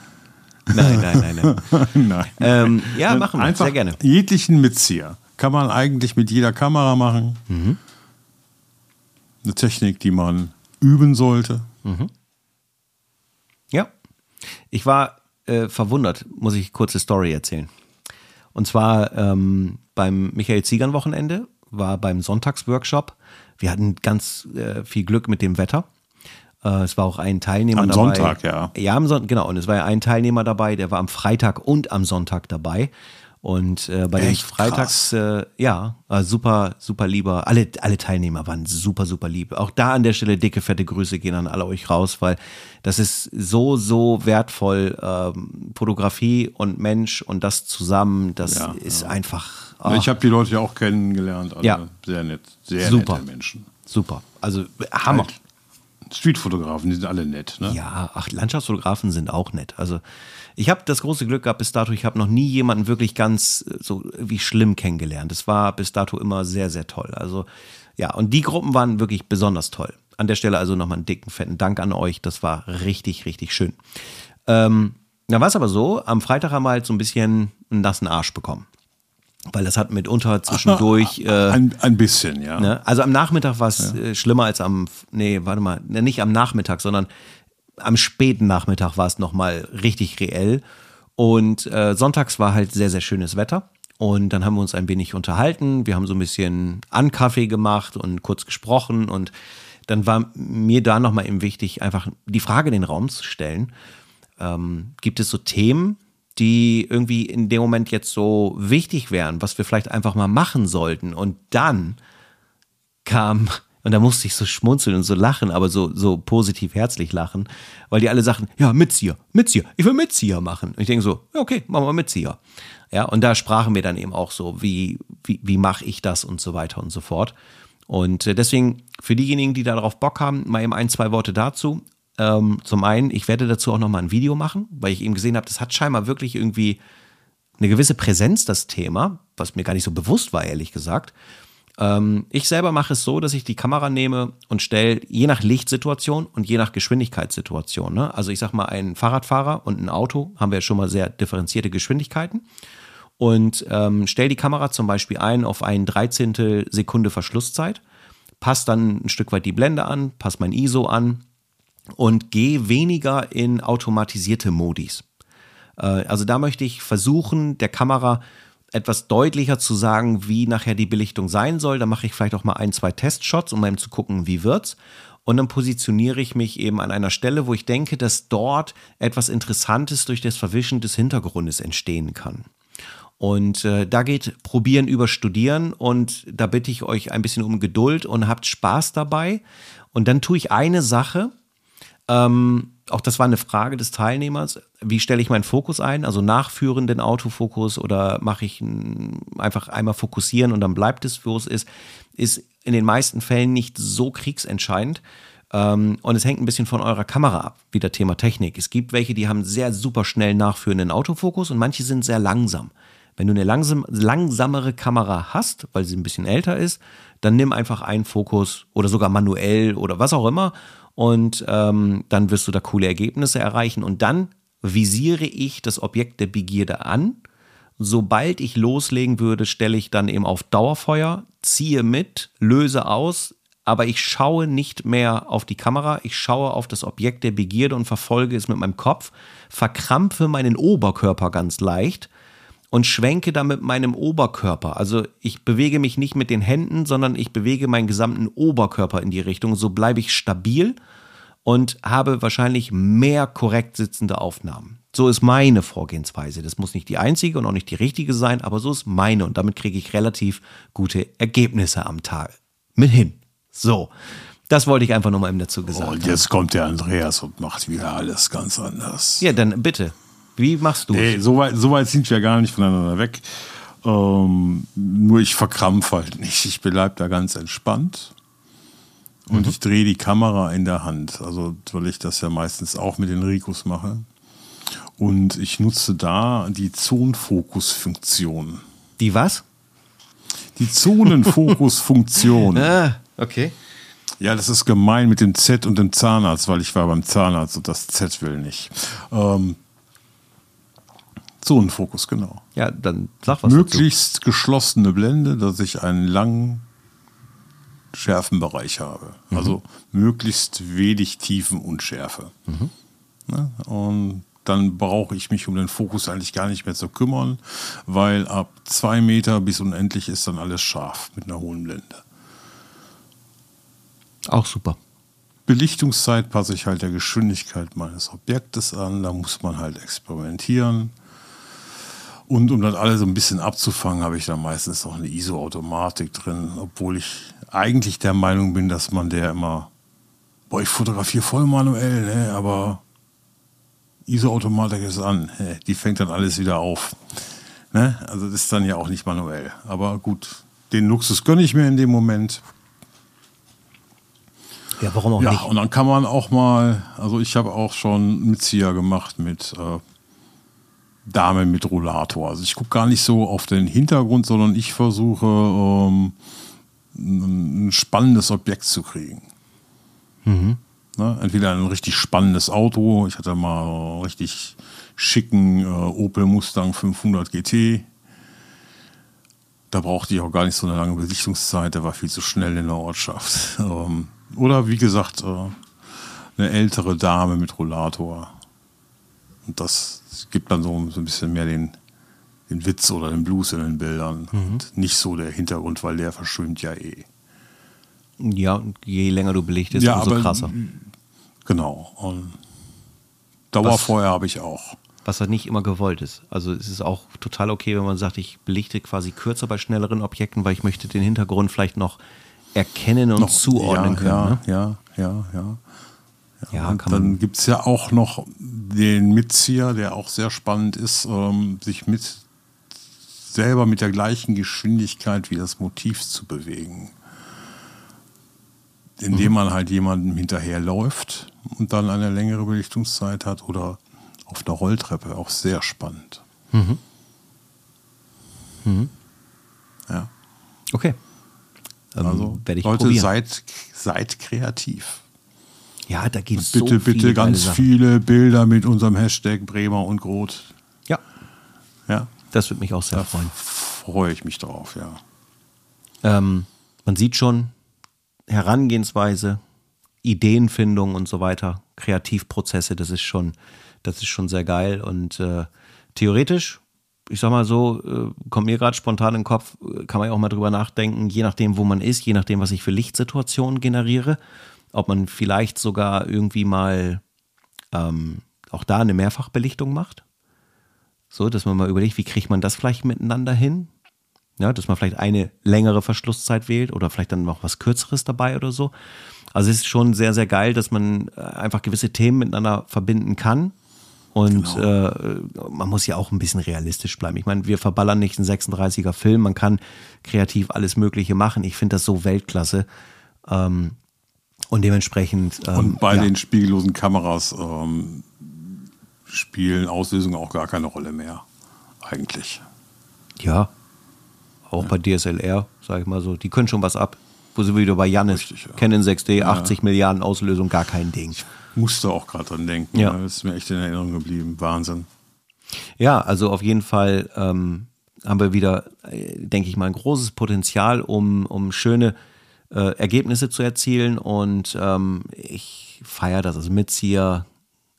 Nein, nein, nein, nein. Nein. ähm, ja, machen wir. Einfach Sehr gerne. Jeglichen Mitzieher. Kann man eigentlich mit jeder Kamera machen. Mhm. Eine Technik, die man üben sollte. Ja. Ich war äh, verwundert, muss ich kurze Story erzählen. Und zwar ähm, beim Michael Ziegern Wochenende, war beim Sonntagsworkshop. Wir hatten ganz äh, viel Glück mit dem Wetter. Äh, es war auch ein Teilnehmer Am dabei. Sonntag, ja. Ja, am Son genau. Und es war ja ein Teilnehmer dabei, der war am Freitag und am Sonntag dabei. Und äh, bei den Echt Freitags, äh, ja, äh, super, super lieber. Alle, alle Teilnehmer waren super, super lieb. Auch da an der Stelle dicke, fette Grüße gehen an alle euch raus, weil das ist so, so wertvoll. Ähm, Fotografie und Mensch und das zusammen, das Ja, ist ja. einfach Ja, Ich habe die Leute ja auch kennengelernt. Alle Ja. Sehr nett. Sehr Super. nette Menschen. super. Also Hammer. Halt. Streetfotografen, die sind alle nett. Ne? Ja, ach, Landschaftsfotografen sind auch nett. Also ich habe das große Glück gehabt bis dato, ich habe noch nie jemanden wirklich ganz äh, so wie schlimm kennengelernt. Es war bis dato immer sehr, sehr toll. Also ja, und die Gruppen waren wirklich besonders toll. An der Stelle also nochmal einen dicken, fetten Dank an euch. Das war richtig, richtig schön. Ähm, da war es aber so, am Freitag haben wir halt so ein bisschen einen nassen Arsch bekommen. Weil das hat mitunter zwischendurch... Äh, Ein, ein bisschen, ja. Ne? Also am Nachmittag war es äh, schlimmer als am, nee, warte mal, ne, nicht am Nachmittag, sondern am späten Nachmittag war es nochmal richtig reell. Und äh, sonntags war halt sehr, sehr schönes Wetter. Und dann haben wir uns ein wenig unterhalten. Wir haben so ein bisschen Ankaffee gemacht und kurz gesprochen. Und dann war mir da nochmal eben wichtig, einfach die Frage in den Raum zu stellen. Ähm, gibt es so Themen, die irgendwie in dem Moment jetzt so wichtig wären, was wir vielleicht einfach mal machen sollten? Und dann kam, und da musste ich so schmunzeln und so lachen, aber so, so positiv herzlich lachen, weil die alle sagten, ja, Mitzieher, Mitzieher, ich will Mitzieher machen. Und ich denke so, ja, okay, machen wir Mitzieher. Ja, und da sprachen wir dann eben auch so, wie, wie, wie mache ich das und so weiter und so fort. Und äh, deswegen, für diejenigen, die darauf Bock haben, mal eben ein, zwei Worte dazu. Ähm, zum einen, ich werde dazu auch nochmal ein Video machen, weil ich eben gesehen habe, das hat scheinbar wirklich irgendwie eine gewisse Präsenz, das Thema, was mir gar nicht so bewusst war, ehrlich gesagt. Ähm, ich selber mache es so, dass ich die Kamera nehme und stelle je nach Lichtsituation und je nach Geschwindigkeitssituation. Ne? Also ich sag mal, ein Fahrradfahrer und ein Auto haben wir schon mal sehr differenzierte Geschwindigkeiten und ähm, stell die Kamera zum Beispiel ein auf ein Dreizehntel Sekunde Verschlusszeit, passt dann ein Stück weit die Blende an, passt mein ISO an und gehe weniger in automatisierte Modis. Äh, also da möchte ich versuchen, der Kamera etwas deutlicher zu sagen, wie nachher die Belichtung sein soll. Da mache ich vielleicht auch mal ein, zwei Testshots, um eben zu gucken, wie wird's. Und dann positioniere ich mich eben an einer Stelle, wo ich denke, dass dort etwas Interessantes durch das Verwischen des Hintergrundes entstehen kann. Und äh, da geht Probieren über Studieren und da bitte ich euch ein bisschen um Geduld und habt Spaß dabei. Und dann tue ich eine Sache, ähm, auch das war eine Frage des Teilnehmers. Wie stelle ich meinen Fokus ein? Also nachführenden Autofokus oder mache ich einfach einmal fokussieren und dann bleibt es, wo es ist, ist in den meisten Fällen nicht so kriegsentscheidend. Ähm, und es hängt ein bisschen von eurer Kamera ab, wieder Thema Technik. Es gibt welche, die haben sehr super schnell nachführenden Autofokus und manche sind sehr langsam. Wenn du eine langsam, langsamere Kamera hast, weil sie ein bisschen älter ist, dann nimm einfach einen Fokus oder sogar manuell oder was auch immer und ähm, dann wirst du da coole Ergebnisse erreichen. Und dann visiere ich das Objekt der Begierde an. Sobald ich loslegen würde, stelle ich dann eben auf Dauerfeuer, ziehe mit, löse aus, aber ich schaue nicht mehr auf die Kamera, ich schaue auf das Objekt der Begierde und verfolge es mit meinem Kopf, verkrampfe meinen Oberkörper ganz leicht und schwenke damit meinem Oberkörper. Also ich bewege mich nicht mit den Händen, sondern ich bewege meinen gesamten Oberkörper in die Richtung. So bleibe ich stabil und habe wahrscheinlich mehr korrekt sitzende Aufnahmen. So ist meine Vorgehensweise. Das muss nicht die einzige und auch nicht die richtige sein, aber so ist meine und damit kriege ich relativ gute Ergebnisse am Tag mit hin. So, das wollte ich einfach nur mal eben dazu gesagt Und haben. jetzt kommt der Andreas und macht wieder alles ganz anders. Ja, dann bitte. Wie machst du? Nee, so weit, so weit sind wir gar nicht voneinander weg. Ähm, nur ich verkrampfe halt nicht. Ich bleibe da ganz entspannt. Und ich drehe die Kamera in der Hand. Also, weil ich das ja meistens auch mit den Ricos mache. Und ich nutze da die Zonenfokus-Funktion. Die was? Die Zonenfokus-Funktion. Ah, okay. Ja, das ist gemein mit dem Z und dem Zahnarzt, weil ich war beim Zahnarzt und das Z will nicht. Ähm, Zonenfokus, genau. Ja, dann sag was dazu. Möglichst geschlossene Blende, dass ich einen langen Schärfenbereich habe. Also möglichst wenig Tiefenunschärfe. Ne? Und dann brauche ich mich um den Fokus eigentlich gar nicht mehr zu kümmern, weil ab zwei Meter bis unendlich ist dann alles scharf mit einer hohen Blende. Auch super. Belichtungszeit passe ich halt der Geschwindigkeit meines Objektes an. Da muss man halt experimentieren. Und um das alles so ein bisschen abzufangen, habe ich da meistens noch eine ISO-Automatik drin, obwohl ich eigentlich der Meinung bin, dass man der immer, boah, ich fotografiere voll manuell, ne, aber ISO-Automatik ist an, die fängt dann alles wieder auf. Ne? Also das ist dann ja auch nicht manuell. Aber gut, den Luxus gönne ich mir in dem Moment. Ja, warum auch ja, nicht? und dann kann man auch mal, also ich habe auch schon Mitzieher gemacht mit äh, Dame mit Rollator. Also ich gucke gar nicht so auf den Hintergrund, sondern ich versuche ähm, ein spannendes Objekt zu kriegen. Mhm. Ne? Entweder ein richtig spannendes Auto, ich hatte mal einen richtig schicken äh, Opel Mustang 500 GT. Da brauchte ich auch gar nicht so eine lange Besichtungszeit, der war viel zu schnell in der Ortschaft. Ähm, oder wie gesagt, äh, eine ältere Dame mit Rollator. Und das gibt dann so, so ein bisschen mehr den, den Witz oder den Blues in den Bildern. Mhm. Und nicht so der Hintergrund, weil der verschwimmt ja eh. Ja, je länger du belichtest, ja, umso aber, krasser. Genau. Und Dauerfeuer habe ich auch. Was halt nicht immer gewollt ist. Also es ist auch total okay, wenn man sagt, ich belichte quasi kürzer bei schnelleren Objekten, weil ich möchte den Hintergrund vielleicht noch erkennen und noch, zuordnen ja, können. Ja, ne? ja, ja, ja. Ja, kann dann gibt es ja auch noch den Mitzieher, der auch sehr spannend ist, ähm, sich mit selber mit der gleichen Geschwindigkeit wie das Motiv zu bewegen. Indem mhm. man halt jemandem hinterherläuft und dann eine längere Belichtungszeit hat oder auf einer Rolltreppe, auch sehr spannend. Mhm. Mhm. Ja. Okay. Also, werde ich Leute, seid, seid kreativ. Ja, da gibt es so Bitte, bitte ganz viele Bilder mit unserem Hashtag Bremer und Groth. Ja. Ja. Das würde mich auch sehr da freuen. Freue ich mich drauf, ja. Ähm, man sieht schon Herangehensweise, Ideenfindung und so weiter, Kreativprozesse, das ist schon, das ist schon sehr geil. Und äh, theoretisch, ich sag mal so, äh, kommt mir gerade spontan in den Kopf, kann man ja auch mal drüber nachdenken, je nachdem, wo man ist, je nachdem, was ich für Lichtsituationen generiere ob man vielleicht sogar irgendwie mal ähm, auch da eine Mehrfachbelichtung macht. So, dass man mal überlegt, wie kriegt man das vielleicht miteinander hin? Ja, dass man vielleicht eine längere Verschlusszeit wählt oder vielleicht dann noch was Kürzeres dabei oder so. Also es ist schon sehr, sehr geil, dass man äh, einfach gewisse Themen miteinander verbinden kann. Und genau. äh, man muss ja auch ein bisschen realistisch bleiben. Ich meine, wir verballern nicht einen 36er Film, man kann kreativ alles Mögliche machen. Ich finde das so Weltklasse. Ähm, und dementsprechend. Ähm, und bei ja. den spiegellosen Kameras ähm, spielen Auslösungen auch gar keine Rolle mehr. Eigentlich. Ja. Auch ja. bei DSLR, sage ich mal so. Die können schon was ab. Wo sind wir wieder bei Janis? Richtig, ja. Canon 6D, 80 Milliarden Auslösung, gar kein Ding. Ich musste auch gerade dran denken. Ja. Das ist mir echt in Erinnerung geblieben. Wahnsinn. Ja, also auf jeden Fall ähm, haben wir wieder, äh, denke ich mal, ein großes Potenzial, um, um schöne äh, Ergebnisse zu erzielen und ähm, ich feiere das, also Mitzieher.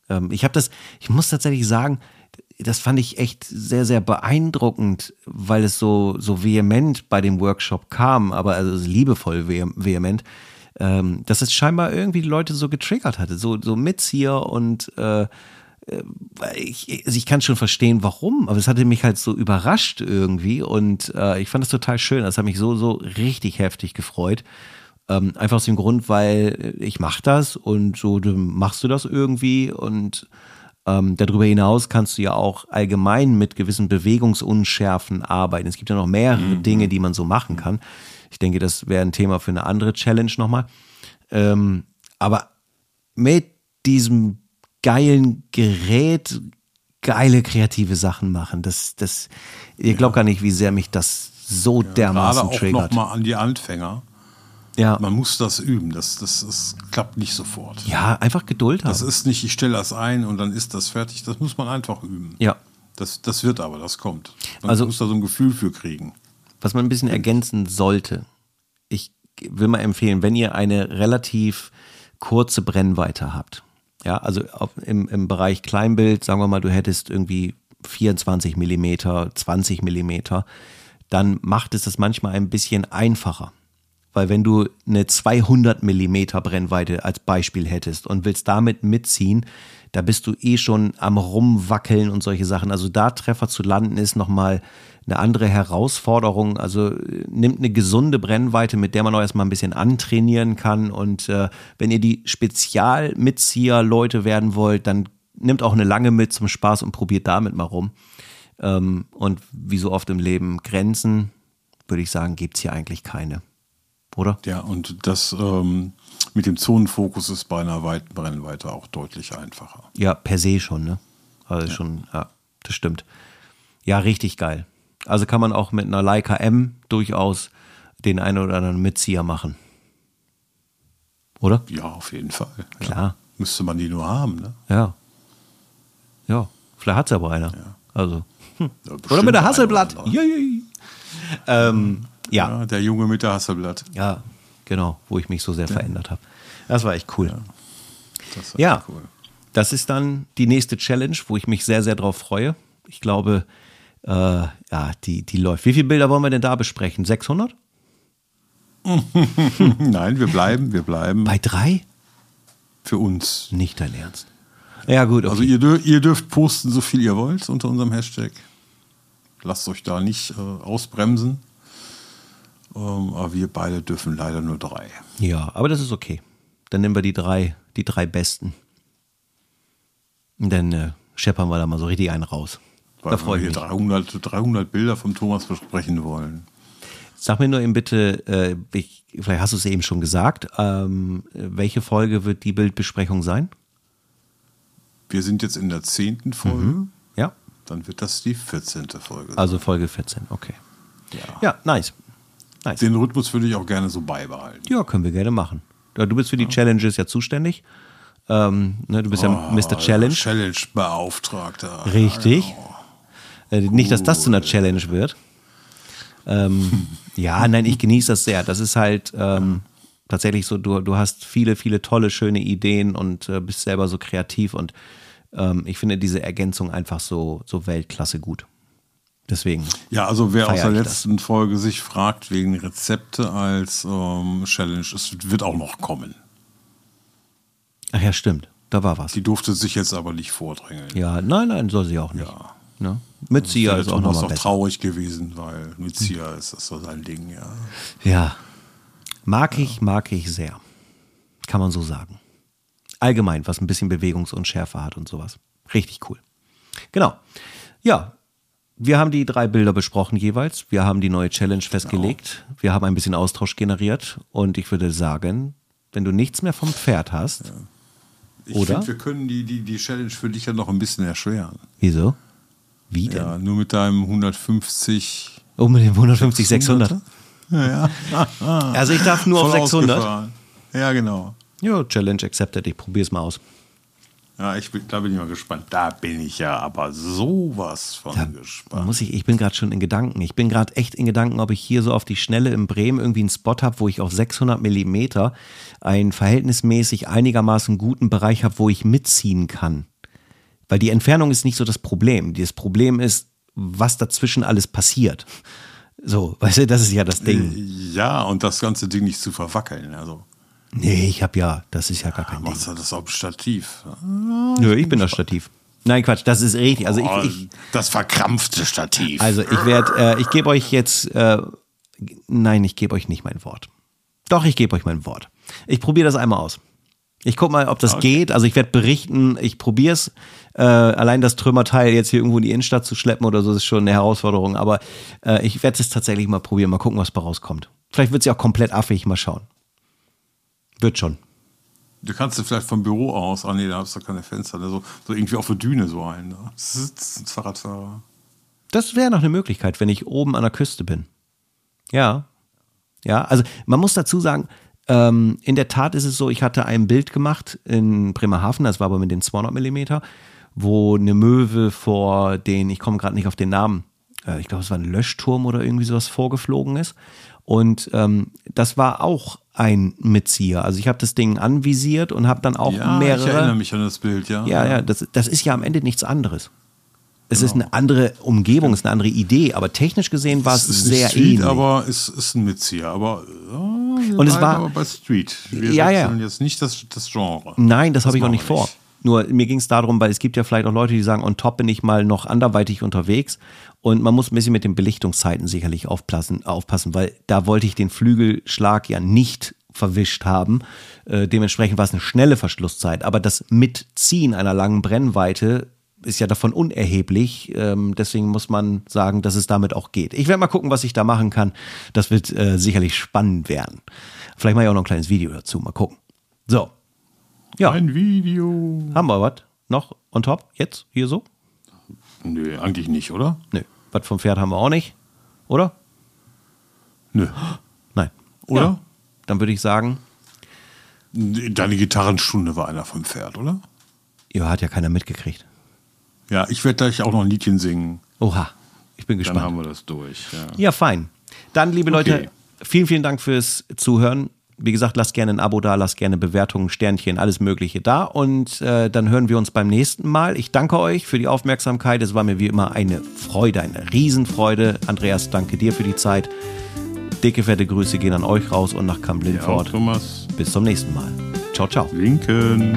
Ähm, ich habe das, ich muss tatsächlich sagen, das fand ich echt sehr, sehr beeindruckend, weil es so, so vehement bei dem Workshop kam, aber also liebevoll vehement, ähm, dass es scheinbar irgendwie die Leute so getriggert hatte, so, so Mitzieher und äh, ich, also ich kann schon verstehen, warum, aber es hatte mich halt so überrascht irgendwie und äh, ich fand das total schön. Das hat mich so, so richtig heftig gefreut. Ähm, einfach aus dem Grund, weil ich mache das und so du machst du das irgendwie und ähm, darüber hinaus kannst du ja auch allgemein mit gewissen Bewegungsunschärfen arbeiten. Es gibt ja noch mehrere mhm. Dinge, die man so machen kann. Ich denke, das wäre ein Thema für eine andere Challenge nochmal. Ähm, aber mit diesem geilen Gerät geile kreative Sachen machen. Das, das, ihr glaubt ja. gar nicht, wie sehr mich das so ja, dermaßen gerade triggert. auch nochmal an die Anfänger. Ja. Man muss das üben. Das, das, das klappt nicht sofort. Ja, einfach Geduld haben. Das ist nicht, ich stelle das ein und dann ist das fertig. Das muss man einfach üben. Ja. Das, das wird aber, das kommt. Man also, muss da so ein Gefühl für kriegen. Was man ein bisschen ergänzen sollte. Ich will mal empfehlen, wenn ihr eine relativ kurze Brennweite habt, ja, also auf, im, im Bereich Kleinbild, sagen wir mal, du hättest irgendwie 24 Millimeter, 20 Millimeter, dann macht es das manchmal ein bisschen einfacher. Weil wenn du eine 200 Millimeter Brennweite als Beispiel hättest und willst damit mitziehen, da bist du eh schon am rumwackeln und solche Sachen. Also da Treffer zu landen ist nochmal eine andere Herausforderung. Also äh, nimmt eine gesunde Brennweite, mit der man auch erstmal ein bisschen antrainieren kann. Und äh, wenn ihr die Spezialmitzieher-Leute werden wollt, dann nimmt auch eine lange mit zum Spaß und probiert damit mal rum. Ähm, und wie so oft im Leben, Grenzen, würde ich sagen, gibt es hier eigentlich keine. Oder? Ja, und das ähm, mit dem Zonenfokus ist bei einer weiten Brennweite auch deutlich einfacher. Ja, per se schon, ne? Also ja. schon, ja, das stimmt. Ja, richtig geil. Also kann man auch mit einer Leica M durchaus den einen oder anderen Mitzieher machen. Oder? Ja, auf jeden Fall. Klar. Ja. Müsste man die nur haben, ne? Ja. Ja, vielleicht hat es aber einer. Ja. Also. Hm. Ja, oder mit der Hasselblatt. Ähm, ja. Der Junge mit der Hasselblatt. Ja, genau, wo ich mich so sehr verändert habe. Das war echt cool. Ja, das, ja cool. das ist dann die nächste Challenge, wo ich mich sehr, sehr drauf freue. Ich glaube, äh, ja, die, die läuft. Wie viele Bilder wollen wir denn da besprechen? 600? Nein, wir bleiben, wir bleiben. Bei drei? Für uns. Nicht dein Ernst. Ja, gut. Okay. Also ihr, dür ihr, dürft posten, so viel ihr wollt unter unserem Hashtag. Lasst euch da nicht äh, ausbremsen. Ähm, aber wir beide dürfen leider nur drei. Ja, aber das ist okay. Dann nehmen wir die drei, die drei besten. Und dann äh, scheppern wir da mal so richtig einen raus. Weil da freue ich mich. 300, 300 Bilder vom Thomas besprechen wollen. Sag mir nur eben bitte, äh, ich, vielleicht hast du es eben schon gesagt, ähm, welche Folge wird die Bildbesprechung sein? Wir sind jetzt in der zehnten Folge. Mhm. Ja. Dann wird das die 14. Folge. Also Folge 14, okay. Ja, ja nice. nice. Den Rhythmus würde ich auch gerne so beibehalten. Ja, können wir gerne machen. Du bist für die ja. Challenges ja zuständig. Ähm, ne, du bist oh, ja Mr. Challenge. Challenge-Beauftragter. Richtig. Genau. Äh, nicht, dass das zu einer Challenge wird. Ähm, ja, nein, ich genieße das sehr. Das ist halt ähm, tatsächlich so, du, du hast viele, viele tolle, schöne Ideen und äh, bist selber so kreativ und ähm, ich finde diese Ergänzung einfach so, so Weltklasse gut. Deswegen. Ja, also wer aus der letzten das. Folge sich fragt wegen Rezepte als ähm, Challenge, es wird auch noch kommen. Ach ja, stimmt. Da war was. Die durfte sich jetzt aber nicht vordrängeln. Ja, nein, nein, soll sie auch nicht. Ja. Ne? Mitzieher ist auch nochmal besser. traurig gewesen, weil Mitzieher ist das so sein Ding, ja. Ja. Mag ich, mag ich sehr. Kann man so sagen. Allgemein, was ein bisschen Bewegungsunschärfe hat und sowas. Richtig cool. Genau. Ja, wir haben die drei Bilder besprochen jeweils. Wir haben die neue Challenge festgelegt. Genau. Wir haben ein bisschen Austausch generiert. Und ich würde sagen, wenn du nichts mehr vom Pferd hast, ja. Ich finde, wir können die, die, die Challenge für dich ja noch ein bisschen erschweren. Wieso? Wie denn? Ja, nur mit deinem 150. Oh, mit dem 150, 600? Ja, ja. also ich darf nur Voll auf 600. Ja, genau. Ja, Challenge accepted. Ich probiere es mal aus. Ja, ich bin, da bin ich mal gespannt. Da bin ich ja aber sowas von da gespannt. Muss ich, ich bin gerade schon in Gedanken. Ich bin gerade echt in Gedanken, ob ich hier so auf die Schnelle in Bremen irgendwie einen Spot habe, wo ich auf 600 Millimeter einen verhältnismäßig einigermaßen guten Bereich habe, wo ich mitziehen kann. Weil die Entfernung ist nicht so das Problem. Das Problem ist, was dazwischen alles passiert. So, weißt du, das ist ja das Ding. Ja, und das ganze Ding nicht zu verwackeln. Also. Nee, ich hab ja, das ist ja gar kein Ding. Du das auf Stativ? Nö, ich bin das Stativ. Nein, Quatsch, das ist richtig. Also ich, oh, ich das verkrampfte Stativ. Also ich werde, äh, ich gebe euch jetzt, äh, nein, ich gebe euch nicht mein Wort. Doch, ich gebe euch mein Wort. Ich probiere das einmal aus. Ich guck mal, ob das okay. geht. Also ich werde berichten, ich probiere es. Äh, allein das Trümmerteil jetzt hier irgendwo in die Innenstadt zu schleppen oder so ist schon eine Herausforderung. Aber äh, ich werde es tatsächlich mal probieren. Mal gucken, was bei rauskommt. Vielleicht wird es ja auch komplett affig. Mal schauen. Wird schon. Du kannst du vielleicht vom Büro aus, ah nee, da hast du keine Fenster, so, so irgendwie auf der Düne so ein. Ne? Sitzt Fahrradfahrer. Das wäre noch eine Möglichkeit, wenn ich oben an der Küste bin. Ja. Ja, also man muss dazu sagen, ähm, in der Tat ist es so, ich hatte ein Bild gemacht in Bremerhaven, das war aber mit den 200 Millimeter, wo eine Möwe vor den, ich komme gerade nicht auf den Namen, äh, ich glaube, es war ein Löschturm oder irgendwie sowas vorgeflogen ist. Und ähm, das war auch ein Mitzieher. Also ich habe das Ding anvisiert und habe dann auch ja, mehrere. Ich erinnere mich an das Bild, ja. Ja, ja, das, das ist ja am Ende nichts anderes. Es genau. ist eine andere Umgebung, es ist eine andere Idee, aber technisch gesehen war es, es sehr Street, ähnlich. aber es ist ein Mitzieher. Aber oh, wir Und es war- aber bei Street. Wir Ja, ja. jetzt nicht das, das Genre. Nein, das habe ich auch nicht vor. Nur mir ging es darum, weil es gibt ja vielleicht auch Leute, die sagen, on top bin ich mal noch anderweitig unterwegs. Und man muss ein bisschen mit den Belichtungszeiten sicherlich aufpassen, aufpassen weil da wollte ich den Flügelschlag ja nicht verwischt haben. Äh, dementsprechend war es eine schnelle Verschlusszeit. Aber das Mitziehen einer langen Brennweite ist ja davon unerheblich. Ähm, deswegen muss man sagen, dass es damit auch geht. Ich werde mal gucken, was ich da machen kann. Das wird äh, sicherlich spannend werden. Vielleicht mache ich auch noch ein kleines Video dazu. Mal gucken. So. Ja. Ein Video. Haben wir was? Noch on top? Jetzt? Hier so? Nö, eigentlich nicht, oder? Nö. Was vom Pferd haben wir auch nicht? Oder? Nö. Nein. Oder? Ja. Dann würde ich sagen, Deine Gitarrenstunde war einer vom Pferd, oder? ihr hat ja keiner mitgekriegt. Ja, ich werde gleich auch noch ein Liedchen singen. Oha. Ich bin Dann gespannt. haben wir das durch. Ja. Ja, fein. Dann, liebe Okay. Leute, vielen, vielen Dank fürs Zuhören. Wie gesagt, lasst gerne ein Abo da, lasst gerne Bewertungen, Sternchen, alles Mögliche da. Und äh, dann hören wir uns beim nächsten Mal. Ich danke euch für die Aufmerksamkeit. Es war mir wie immer eine Freude, eine Riesenfreude. Andreas, danke dir für die Zeit. Dicke, fette Grüße gehen an euch raus und nach Kamp Ja, Lindfort. Thomas Bis zum nächsten Mal. Ciao, ciao. Linken.